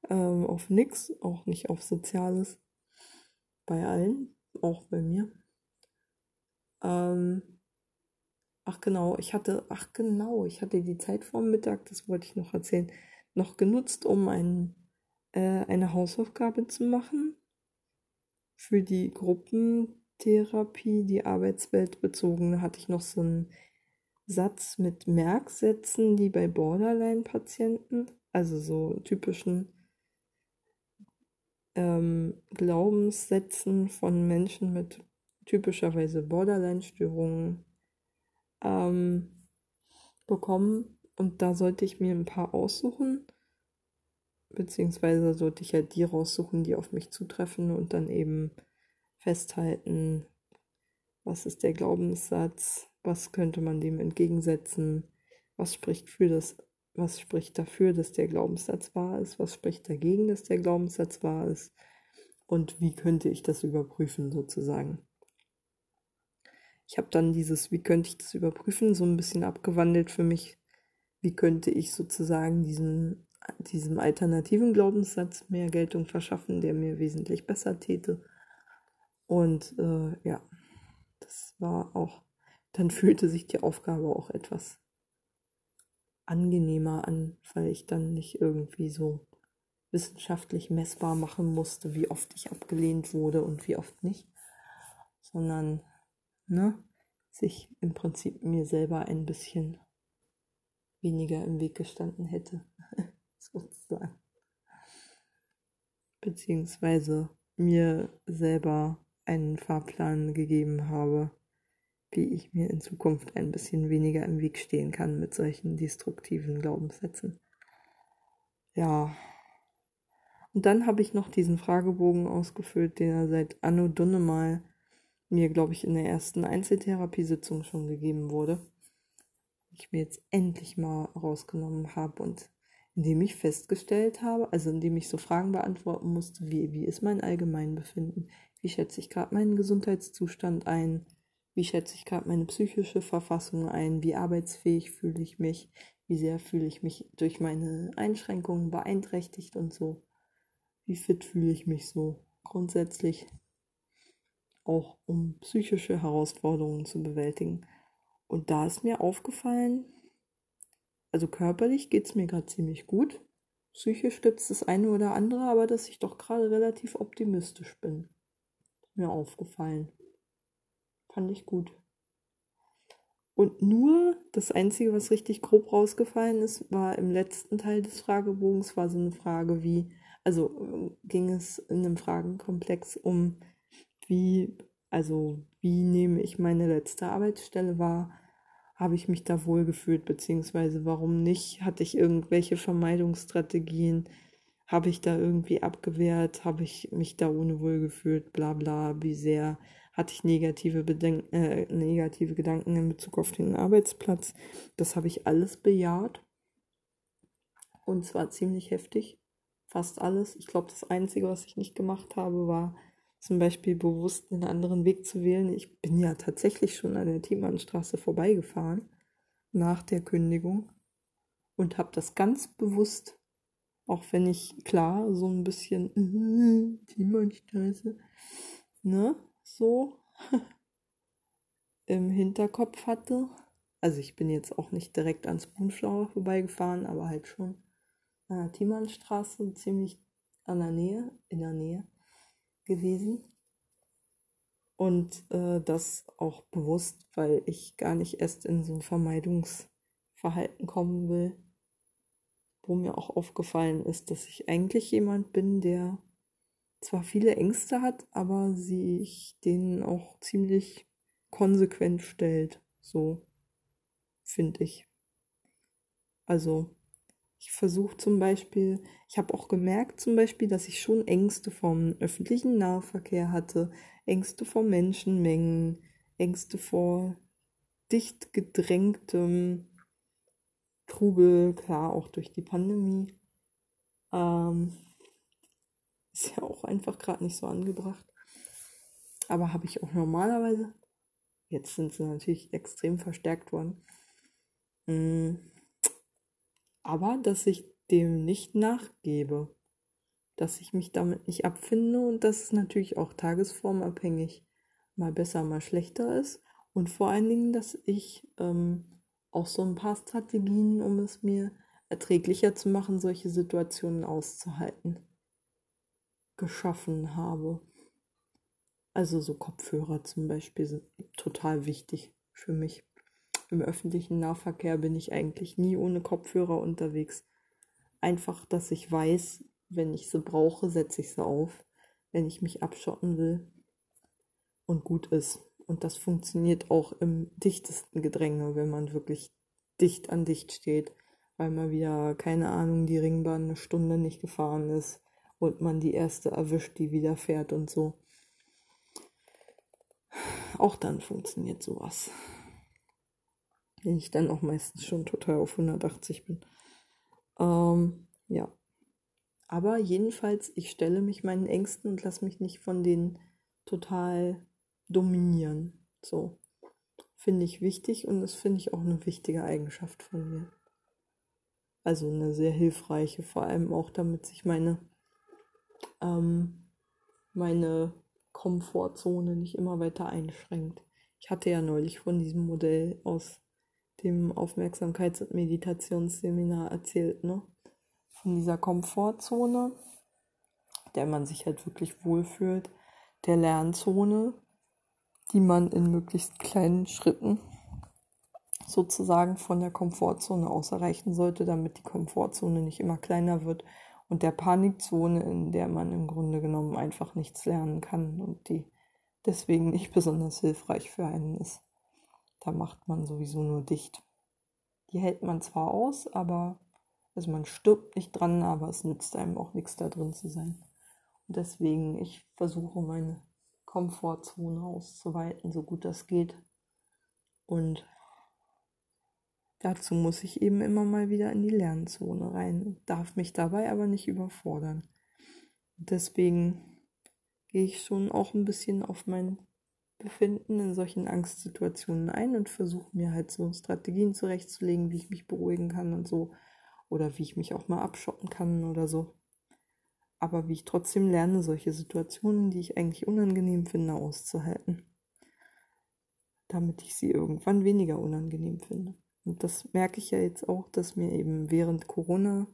Ähm, auf nix, auch nicht auf Soziales. Bei allen, auch bei mir. Ähm, ach genau, ich hatte, ach genau, ich hatte die Zeit vor Mittag, das wollte ich noch erzählen, noch genutzt, um ein, äh, eine Hausaufgabe zu machen für die Gruppentherapie, die Arbeitswelt bezogen. Da hatte ich noch so einen Satz mit Merksätzen, die bei Borderline-Patienten also so typischen ähm, Glaubenssätzen von Menschen mit typischerweise Borderline-Störungen ähm, bekommen. Und da sollte ich mir ein paar aussuchen, beziehungsweise sollte ich halt die raussuchen, die auf mich zutreffen und dann eben festhalten, was ist der Glaubenssatz, was könnte man dem entgegensetzen, was spricht für das was spricht dafür, dass der Glaubenssatz wahr ist, was spricht dagegen, dass der Glaubenssatz wahr ist und wie könnte ich das überprüfen sozusagen. Ich habe dann dieses, wie könnte ich das überprüfen, so ein bisschen abgewandelt für mich, wie könnte ich sozusagen diesem, diesem alternativen Glaubenssatz mehr Geltung verschaffen, der mir wesentlich besser täte. Und äh, ja, das war auch, dann fühlte sich die Aufgabe auch etwas angenehmer an, weil ich dann nicht irgendwie so wissenschaftlich messbar machen musste, wie oft ich abgelehnt wurde und wie oft nicht, sondern ne, sich im Prinzip mir selber ein bisschen weniger im Weg gestanden hätte, sozusagen. Beziehungsweise mir selber einen Fahrplan gegeben habe, wie ich mir in Zukunft ein bisschen weniger im Weg stehen kann mit solchen destruktiven Glaubenssätzen. Ja. Und dann habe ich noch diesen Fragebogen ausgefüllt, den er seit Anno Dunnemal mir, glaube ich, in der ersten Einzeltherapiesitzung schon gegeben wurde. Ich mir jetzt endlich mal rausgenommen habe und indem ich festgestellt habe, also indem ich so Fragen beantworten musste, wie, wie ist mein Allgemeinbefinden, wie schätze ich gerade meinen Gesundheitszustand ein, wie schätze ich gerade meine psychische Verfassung ein, wie arbeitsfähig fühle ich mich, wie sehr fühle ich mich durch meine Einschränkungen beeinträchtigt und so, wie fit fühle ich mich so grundsätzlich auch um psychische Herausforderungen zu bewältigen. Und da ist mir aufgefallen, also körperlich geht es mir gerade ziemlich gut. Psychisch gibt es das eine oder andere, aber dass ich doch gerade relativ optimistisch bin. Mir aufgefallen. Fand ich gut. Und nur das Einzige, was richtig grob rausgefallen ist, war im letzten Teil des Fragebogens, war so eine Frage wie, also äh, ging es in einem Fragenkomplex um wie, also wie nehme ich meine letzte Arbeitsstelle wahr? Habe ich mich da wohlgefühlt, beziehungsweise warum nicht? Hatte ich irgendwelche Vermeidungsstrategien? Habe ich da irgendwie abgewehrt? Habe ich mich da ohne wohl gefühlt? Bla bla, wie sehr hatte ich negative, Bedenk äh, negative Gedanken in Bezug auf den Arbeitsplatz? Das habe ich alles bejaht. Und zwar ziemlich heftig. Fast alles. Ich glaube, das Einzige, was ich nicht gemacht habe, war zum Beispiel bewusst einen anderen Weg zu wählen. Ich bin ja tatsächlich schon an der Thiemannstraße vorbeigefahren nach der Kündigung und habe das ganz bewusst, auch wenn ich klar so ein bisschen Thiemannstraße, ne, so im Hinterkopf hatte. Also ich bin jetzt auch nicht direkt ans Bumschlauer vorbeigefahren, aber halt schon an der Thiemannstraße, ziemlich an der Nähe, in der Nähe gewesen. Und äh, das auch bewusst, weil ich gar nicht erst in so ein Vermeidungsverhalten kommen will, wo mir auch aufgefallen ist, dass ich eigentlich jemand bin, der zwar viele Ängste hat, aber sich denen auch ziemlich konsequent stellt. So finde ich. Also ich versuche zum Beispiel, ich habe auch gemerkt zum Beispiel, dass ich schon Ängste vom öffentlichen Nahverkehr hatte, Ängste vor Menschenmengen, Ängste vor dicht gedrängtem Trubel, klar auch durch die Pandemie. Ähm, ist ja auch einfach gerade nicht so angebracht. Aber habe ich auch normalerweise. Jetzt sind sie natürlich extrem verstärkt worden. Mhm aber dass ich dem nicht nachgebe, dass ich mich damit nicht abfinde und dass es natürlich auch tagesformabhängig mal besser, mal schlechter ist und vor allen Dingen, dass ich ähm, auch so ein paar Strategien, um es mir erträglicher zu machen, solche Situationen auszuhalten, geschaffen habe. Also so Kopfhörer zum Beispiel sind total wichtig für mich. Im öffentlichen Nahverkehr bin ich eigentlich nie ohne Kopfhörer unterwegs. Einfach, dass ich weiß, wenn ich sie brauche, setze ich sie auf, wenn ich mich abschotten will. Und gut ist. Und das funktioniert auch im dichtesten Gedränge, wenn man wirklich dicht an dicht steht, weil man wieder, keine Ahnung, die Ringbahn eine Stunde nicht gefahren ist und man die erste erwischt, die wieder fährt und so. Auch dann funktioniert sowas wenn ich dann auch meistens schon total auf 180 bin. Ähm, ja. Aber jedenfalls, ich stelle mich meinen Ängsten und lasse mich nicht von denen total dominieren. So. Finde ich wichtig und das finde ich auch eine wichtige Eigenschaft von mir. Also eine sehr hilfreiche, vor allem auch damit sich meine, ähm, meine Komfortzone nicht immer weiter einschränkt. Ich hatte ja neulich von diesem Modell aus dem Aufmerksamkeits- und Meditationsseminar erzählt, ne? Von dieser Komfortzone, der man sich halt wirklich wohlfühlt, der Lernzone, die man in möglichst kleinen Schritten sozusagen von der Komfortzone aus erreichen sollte, damit die Komfortzone nicht immer kleiner wird und der Panikzone, in der man im Grunde genommen einfach nichts lernen kann und die deswegen nicht besonders hilfreich für einen ist. Da macht man sowieso nur dicht. Die hält man zwar aus, aber also man stirbt nicht dran, aber es nützt einem auch nichts da drin zu sein. Und deswegen, ich versuche meine Komfortzone auszuweiten, so gut das geht. Und dazu muss ich eben immer mal wieder in die Lernzone rein, darf mich dabei aber nicht überfordern. Deswegen gehe ich schon auch ein bisschen auf mein Befinden in solchen Angstsituationen ein und versuche mir halt so Strategien zurechtzulegen, wie ich mich beruhigen kann und so. Oder wie ich mich auch mal abschotten kann oder so aber wie ich trotzdem lerne, solche Situationen, die ich eigentlich unangenehm finde, auszuhalten. Damit ich sie irgendwann weniger unangenehm finde. Und das merke ich ja jetzt auch, dass mir eben während Corona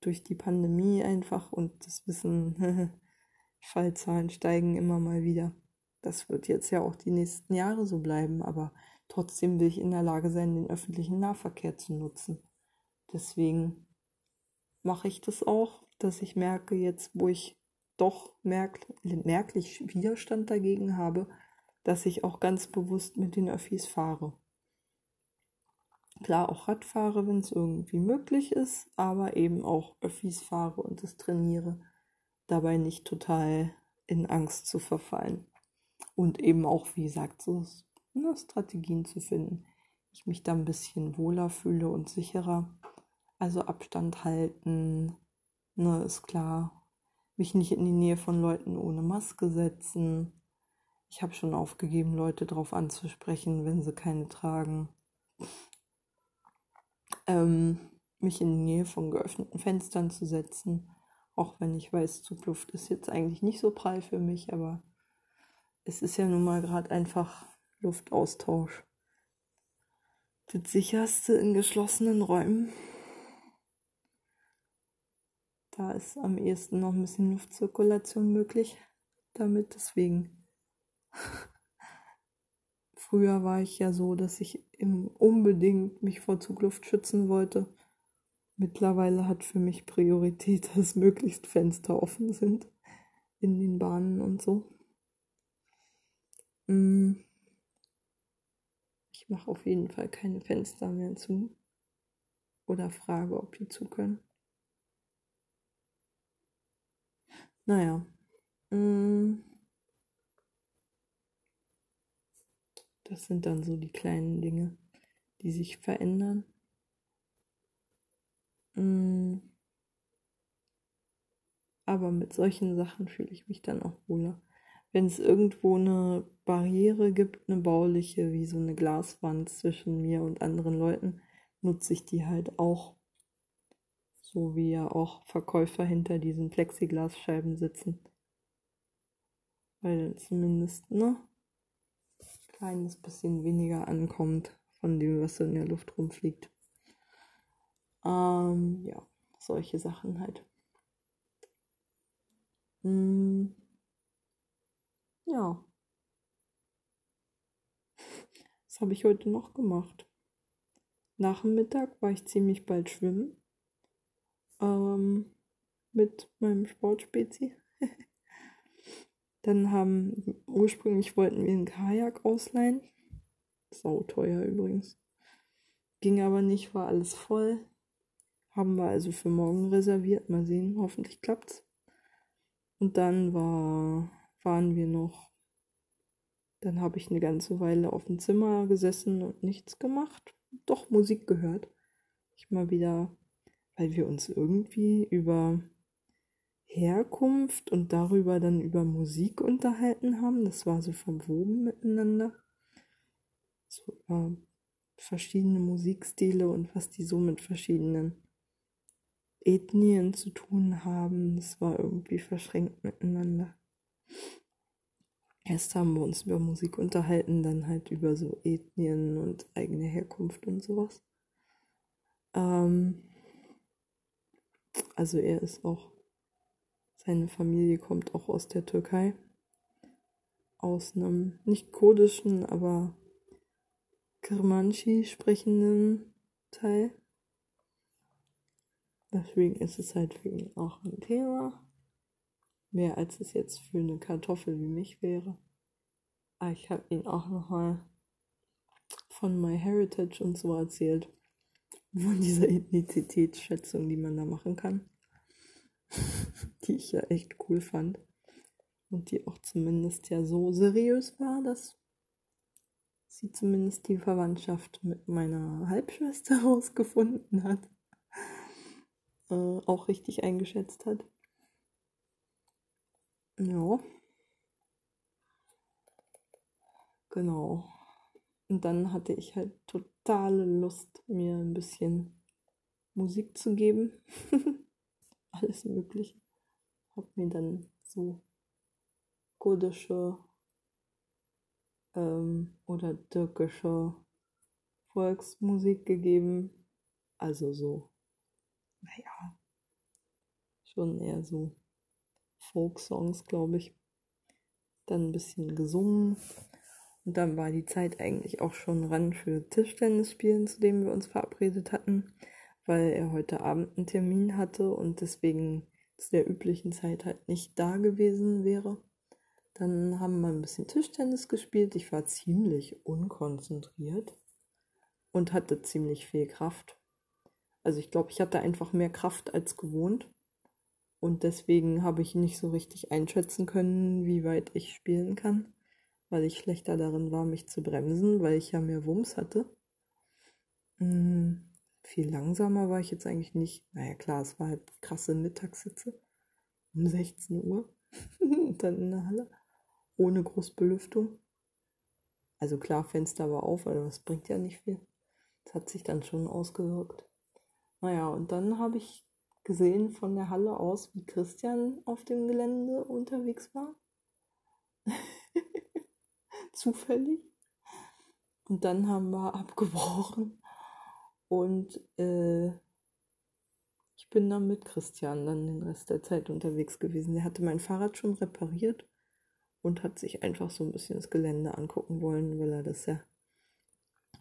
durch die Pandemie einfach und das Wissen, Fallzahlen steigen immer mal wieder. Das wird jetzt ja auch die nächsten Jahre so bleiben, aber trotzdem will ich in der Lage sein, den öffentlichen Nahverkehr zu nutzen. Deswegen mache ich das auch dass ich merke, jetzt wo ich doch merk merklich Widerstand dagegen habe, dass ich auch ganz bewusst mit den Öffis fahre. Klar, auch Rad fahre, wenn es irgendwie möglich ist, aber eben auch Öffis fahre und das trainiere, dabei nicht total in Angst zu verfallen. Und eben auch, wie gesagt, so ne, Strategien zu finden. Ich mich da ein bisschen wohler fühle und sicherer. Also Abstand halten, Ne, ist klar. Mich nicht in die Nähe von Leuten ohne Maske setzen. Ich habe schon aufgegeben, Leute darauf anzusprechen, wenn sie keine tragen. Ähm, mich in die Nähe von geöffneten Fenstern zu setzen. Auch wenn ich weiß, Zugluft ist jetzt eigentlich nicht so prall für mich, aber es ist ja nun mal gerade einfach Luftaustausch. Das sicherste in geschlossenen Räumen. Da ist am ehesten noch ein bisschen Luftzirkulation möglich damit. Deswegen. Früher war ich ja so, dass ich unbedingt mich vor Zugluft schützen wollte. Mittlerweile hat für mich Priorität, dass möglichst Fenster offen sind in den Bahnen und so. Mm. Ich mache auf jeden Fall keine Fenster mehr zu oder frage, ob die zu können. Naja. Mm. Das sind dann so die kleinen Dinge, die sich verändern. Mm. Aber mit solchen Sachen fühle ich mich dann auch wohler. Wenn es irgendwo eine Barriere gibt, eine bauliche, wie so eine Glaswand zwischen mir und anderen Leuten, nutze ich die halt auch so wie ja auch Verkäufer hinter diesen Plexiglasscheiben sitzen. Weil zumindest, ne, kleines bisschen weniger ankommt von dem, was in der Luft rumfliegt. Ähm, ja, solche Sachen halt. Hm, ja. Was habe ich heute noch gemacht? Nach dem Mittag war ich ziemlich bald schwimmen ähm, mit meinem Sportspezi. Dann haben, ursprünglich wollten wir einen Kajak ausleihen. Sau teuer übrigens. Ging aber nicht, war alles voll. Haben wir also für morgen reserviert. Mal sehen, hoffentlich klappt's. Und dann war, waren wir noch. Dann habe ich eine ganze Weile auf dem Zimmer gesessen und nichts gemacht. Doch Musik gehört. Ich mal wieder weil wir uns irgendwie über Herkunft und darüber dann über Musik unterhalten haben. Das war so verwoben miteinander. So über verschiedene Musikstile und was die so mit verschiedenen Ethnien zu tun haben. Das war irgendwie verschränkt miteinander. Erst haben wir uns über Musik unterhalten, dann halt über so Ethnien und eigene Herkunft und sowas. Ähm, also er ist auch, seine Familie kommt auch aus der Türkei. Aus einem nicht kurdischen, aber Kirmanchi sprechenden Teil. Deswegen ist es halt für ihn auch ein Thema. Mehr als es jetzt für eine Kartoffel wie mich wäre. Aber ich habe ihn auch nochmal von My Heritage und so erzählt. Von dieser Ethnizitätsschätzung, die man da machen kann. Die ich ja echt cool fand. Und die auch zumindest ja so seriös war, dass sie zumindest die Verwandtschaft mit meiner Halbschwester herausgefunden hat. Äh, auch richtig eingeschätzt hat. Ja. Genau. Und dann hatte ich halt totale Lust, mir ein bisschen Musik zu geben. Alles Mögliche. Hab mir dann so kurdische ähm, oder türkische Volksmusik gegeben. Also so, naja, schon eher so Folk-Songs, glaube ich. Dann ein bisschen gesungen. Und dann war die Zeit eigentlich auch schon ran für Tischtennis spielen, zu dem wir uns verabredet hatten, weil er heute Abend einen Termin hatte und deswegen zu der üblichen Zeit halt nicht da gewesen wäre. Dann haben wir ein bisschen Tischtennis gespielt. Ich war ziemlich unkonzentriert und hatte ziemlich viel Kraft. Also ich glaube, ich hatte einfach mehr Kraft als gewohnt. Und deswegen habe ich nicht so richtig einschätzen können, wie weit ich spielen kann, weil ich schlechter darin war, mich zu bremsen, weil ich ja mehr Wumms hatte. Hm, viel langsamer war ich jetzt eigentlich nicht. Naja, klar, es war halt krasse Mittagssitze um 16 Uhr und dann in der Halle ohne Großbelüftung. Also klar, Fenster war auf, aber das bringt ja nicht viel. Das hat sich dann schon ausgewirkt. Naja, und dann habe ich gesehen von der Halle aus, wie Christian auf dem Gelände unterwegs war. Zufällig. Und dann haben wir abgebrochen. Und äh, ich bin dann mit Christian dann den Rest der Zeit unterwegs gewesen. Der hatte mein Fahrrad schon repariert und hat sich einfach so ein bisschen das Gelände angucken wollen, weil er das ja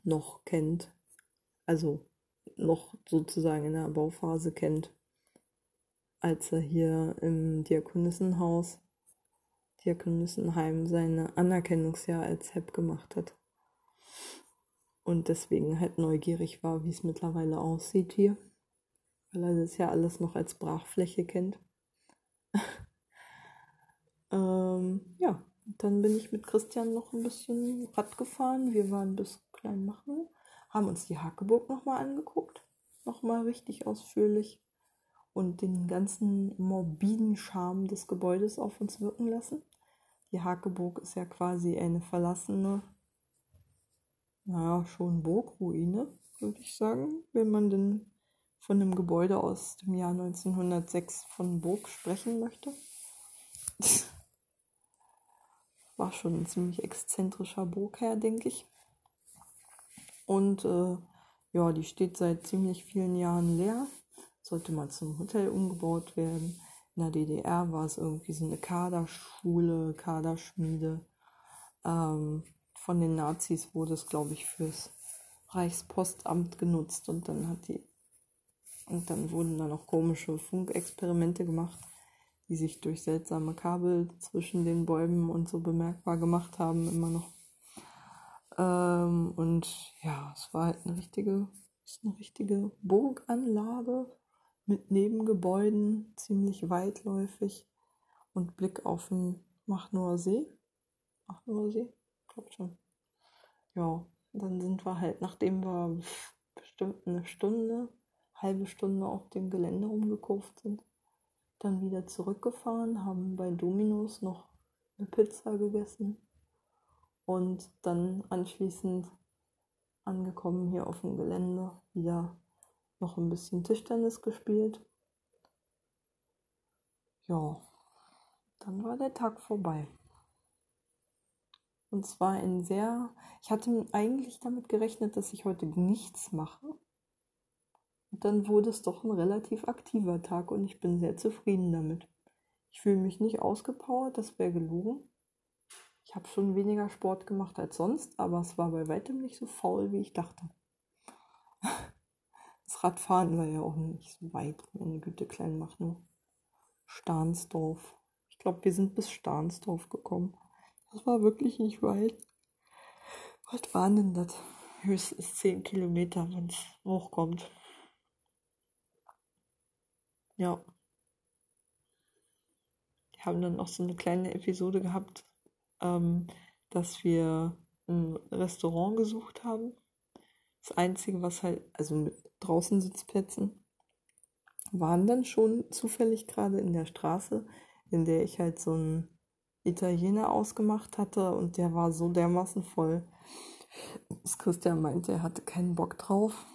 noch kennt. Also noch sozusagen in der Bauphase kennt als er hier im Diakonissenhaus, Diakonissenheim, seine Anerkennungsjahr als HEP gemacht hat. Und deswegen halt neugierig war, wie es mittlerweile aussieht hier. Weil er das ja alles noch als Brachfläche kennt. ähm, ja, dann bin ich mit Christian noch ein bisschen Rad gefahren. Wir waren bis Kleinmachnow, haben uns die Hakeburg nochmal angeguckt. Nochmal richtig ausführlich und den ganzen morbiden Charme des Gebäudes auf uns wirken lassen. Die Hakeburg ist ja quasi eine verlassene, naja, schon Burgruine, würde ich sagen, wenn man denn von einem Gebäude aus dem Jahr 1906 von Burg sprechen möchte. War schon ein ziemlich exzentrischer Burgherr, denke ich. Und äh, ja, die steht seit ziemlich vielen Jahren leer sollte mal zum Hotel umgebaut werden. In der DDR war es irgendwie so eine Kaderschule, Kaderschmiede. Ähm, von den Nazis wurde es, glaube ich, fürs Reichspostamt genutzt und dann hat die und dann wurden da noch komische Funkexperimente gemacht, die sich durch seltsame Kabel zwischen den Bäumen und so bemerkbar gemacht haben, immer noch. Ähm, und ja, es war halt eine richtige, eine richtige Burganlage mit Nebengebäuden, ziemlich weitläufig und Blick auf den Machnower See. Machnower See? Glaub schon. Ja, dann sind wir halt, nachdem wir bestimmt eine Stunde, halbe Stunde auf dem Gelände rumgekurft sind. Dann wieder zurückgefahren, haben bei Dominos noch eine Pizza gegessen und dann anschließend angekommen hier auf dem Gelände wieder noch ein bisschen Tischtennis gespielt. Ja, dann war der Tag vorbei. Und zwar ein sehr, ich hatte eigentlich damit gerechnet, dass ich heute nichts mache. Und dann wurde es doch ein relativ aktiver Tag und ich bin sehr zufrieden damit. Ich fühle mich nicht ausgepowert, das wäre gelogen. Ich habe schon weniger Sport gemacht als sonst, aber es war bei weitem nicht so faul, wie ich dachte. Das Radfahren war ja auch nicht so weit, meine Güte, klein macht nur. Stahnsdorf. Ich glaube, wir sind bis Stahnsdorf gekommen. Das war wirklich nicht weit. Was waren denn das? Höchstens 10 Kilometer, wenn es hochkommt. Ja. Wir haben dann auch so eine kleine Episode gehabt, ähm, dass wir ein Restaurant gesucht haben. Das Einzige, was halt, also mit draußen Sitzplätzen, waren dann schon zufällig gerade in der Straße, in der ich halt so einen Italiener ausgemacht hatte und der war so dermaßen voll, dass Christian meinte, er hatte keinen Bock drauf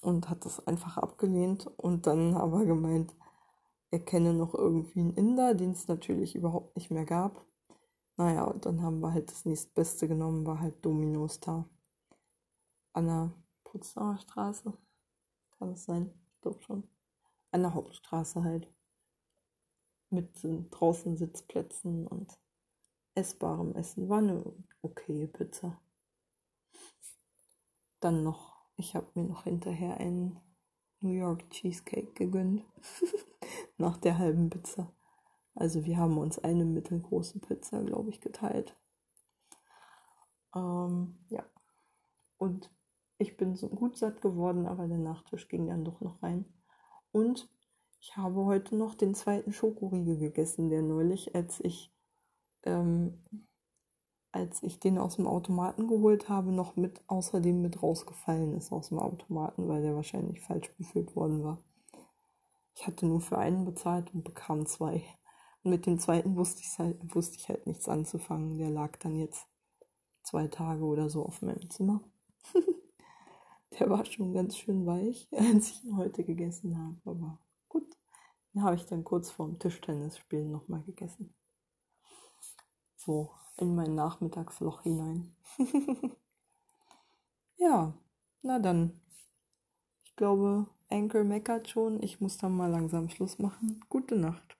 und hat das einfach abgelehnt und dann aber gemeint, er kenne noch irgendwie einen Inder, den es natürlich überhaupt nicht mehr gab. Naja, und dann haben wir halt das nächstbeste genommen, war halt Dominos da. An der Potsdamer Straße. Kann es sein? Ich glaube schon. An der Hauptstraße halt. Mit draußen Sitzplätzen und essbarem Essen. War eine okay Pizza. Dann noch ich habe mir noch hinterher einen New York Cheesecake gegönnt. Nach der halben Pizza. Also wir haben uns eine mittelgroße Pizza, glaube ich, geteilt. Ähm, ja. Und ich bin so gut satt geworden, aber der Nachtisch ging dann doch noch rein. Und ich habe heute noch den zweiten Schokoriegel gegessen, der neulich, als ich ähm, als ich den aus dem Automaten geholt habe, noch mit außerdem mit rausgefallen ist aus dem Automaten, weil der wahrscheinlich falsch befüllt worden war. Ich hatte nur für einen bezahlt und bekam zwei. Und mit dem zweiten wusste ich halt, wusste ich halt nichts anzufangen. Der lag dann jetzt zwei Tage oder so auf meinem Zimmer. der war schon ganz schön weich, als ich ihn heute gegessen habe. Aber den habe ich dann kurz vorm Tischtennisspielen nochmal gegessen. So, in mein Nachmittagsloch hinein. ja, na dann. Ich glaube, Anchor meckert schon. Ich muss dann mal langsam Schluss machen. Gute Nacht.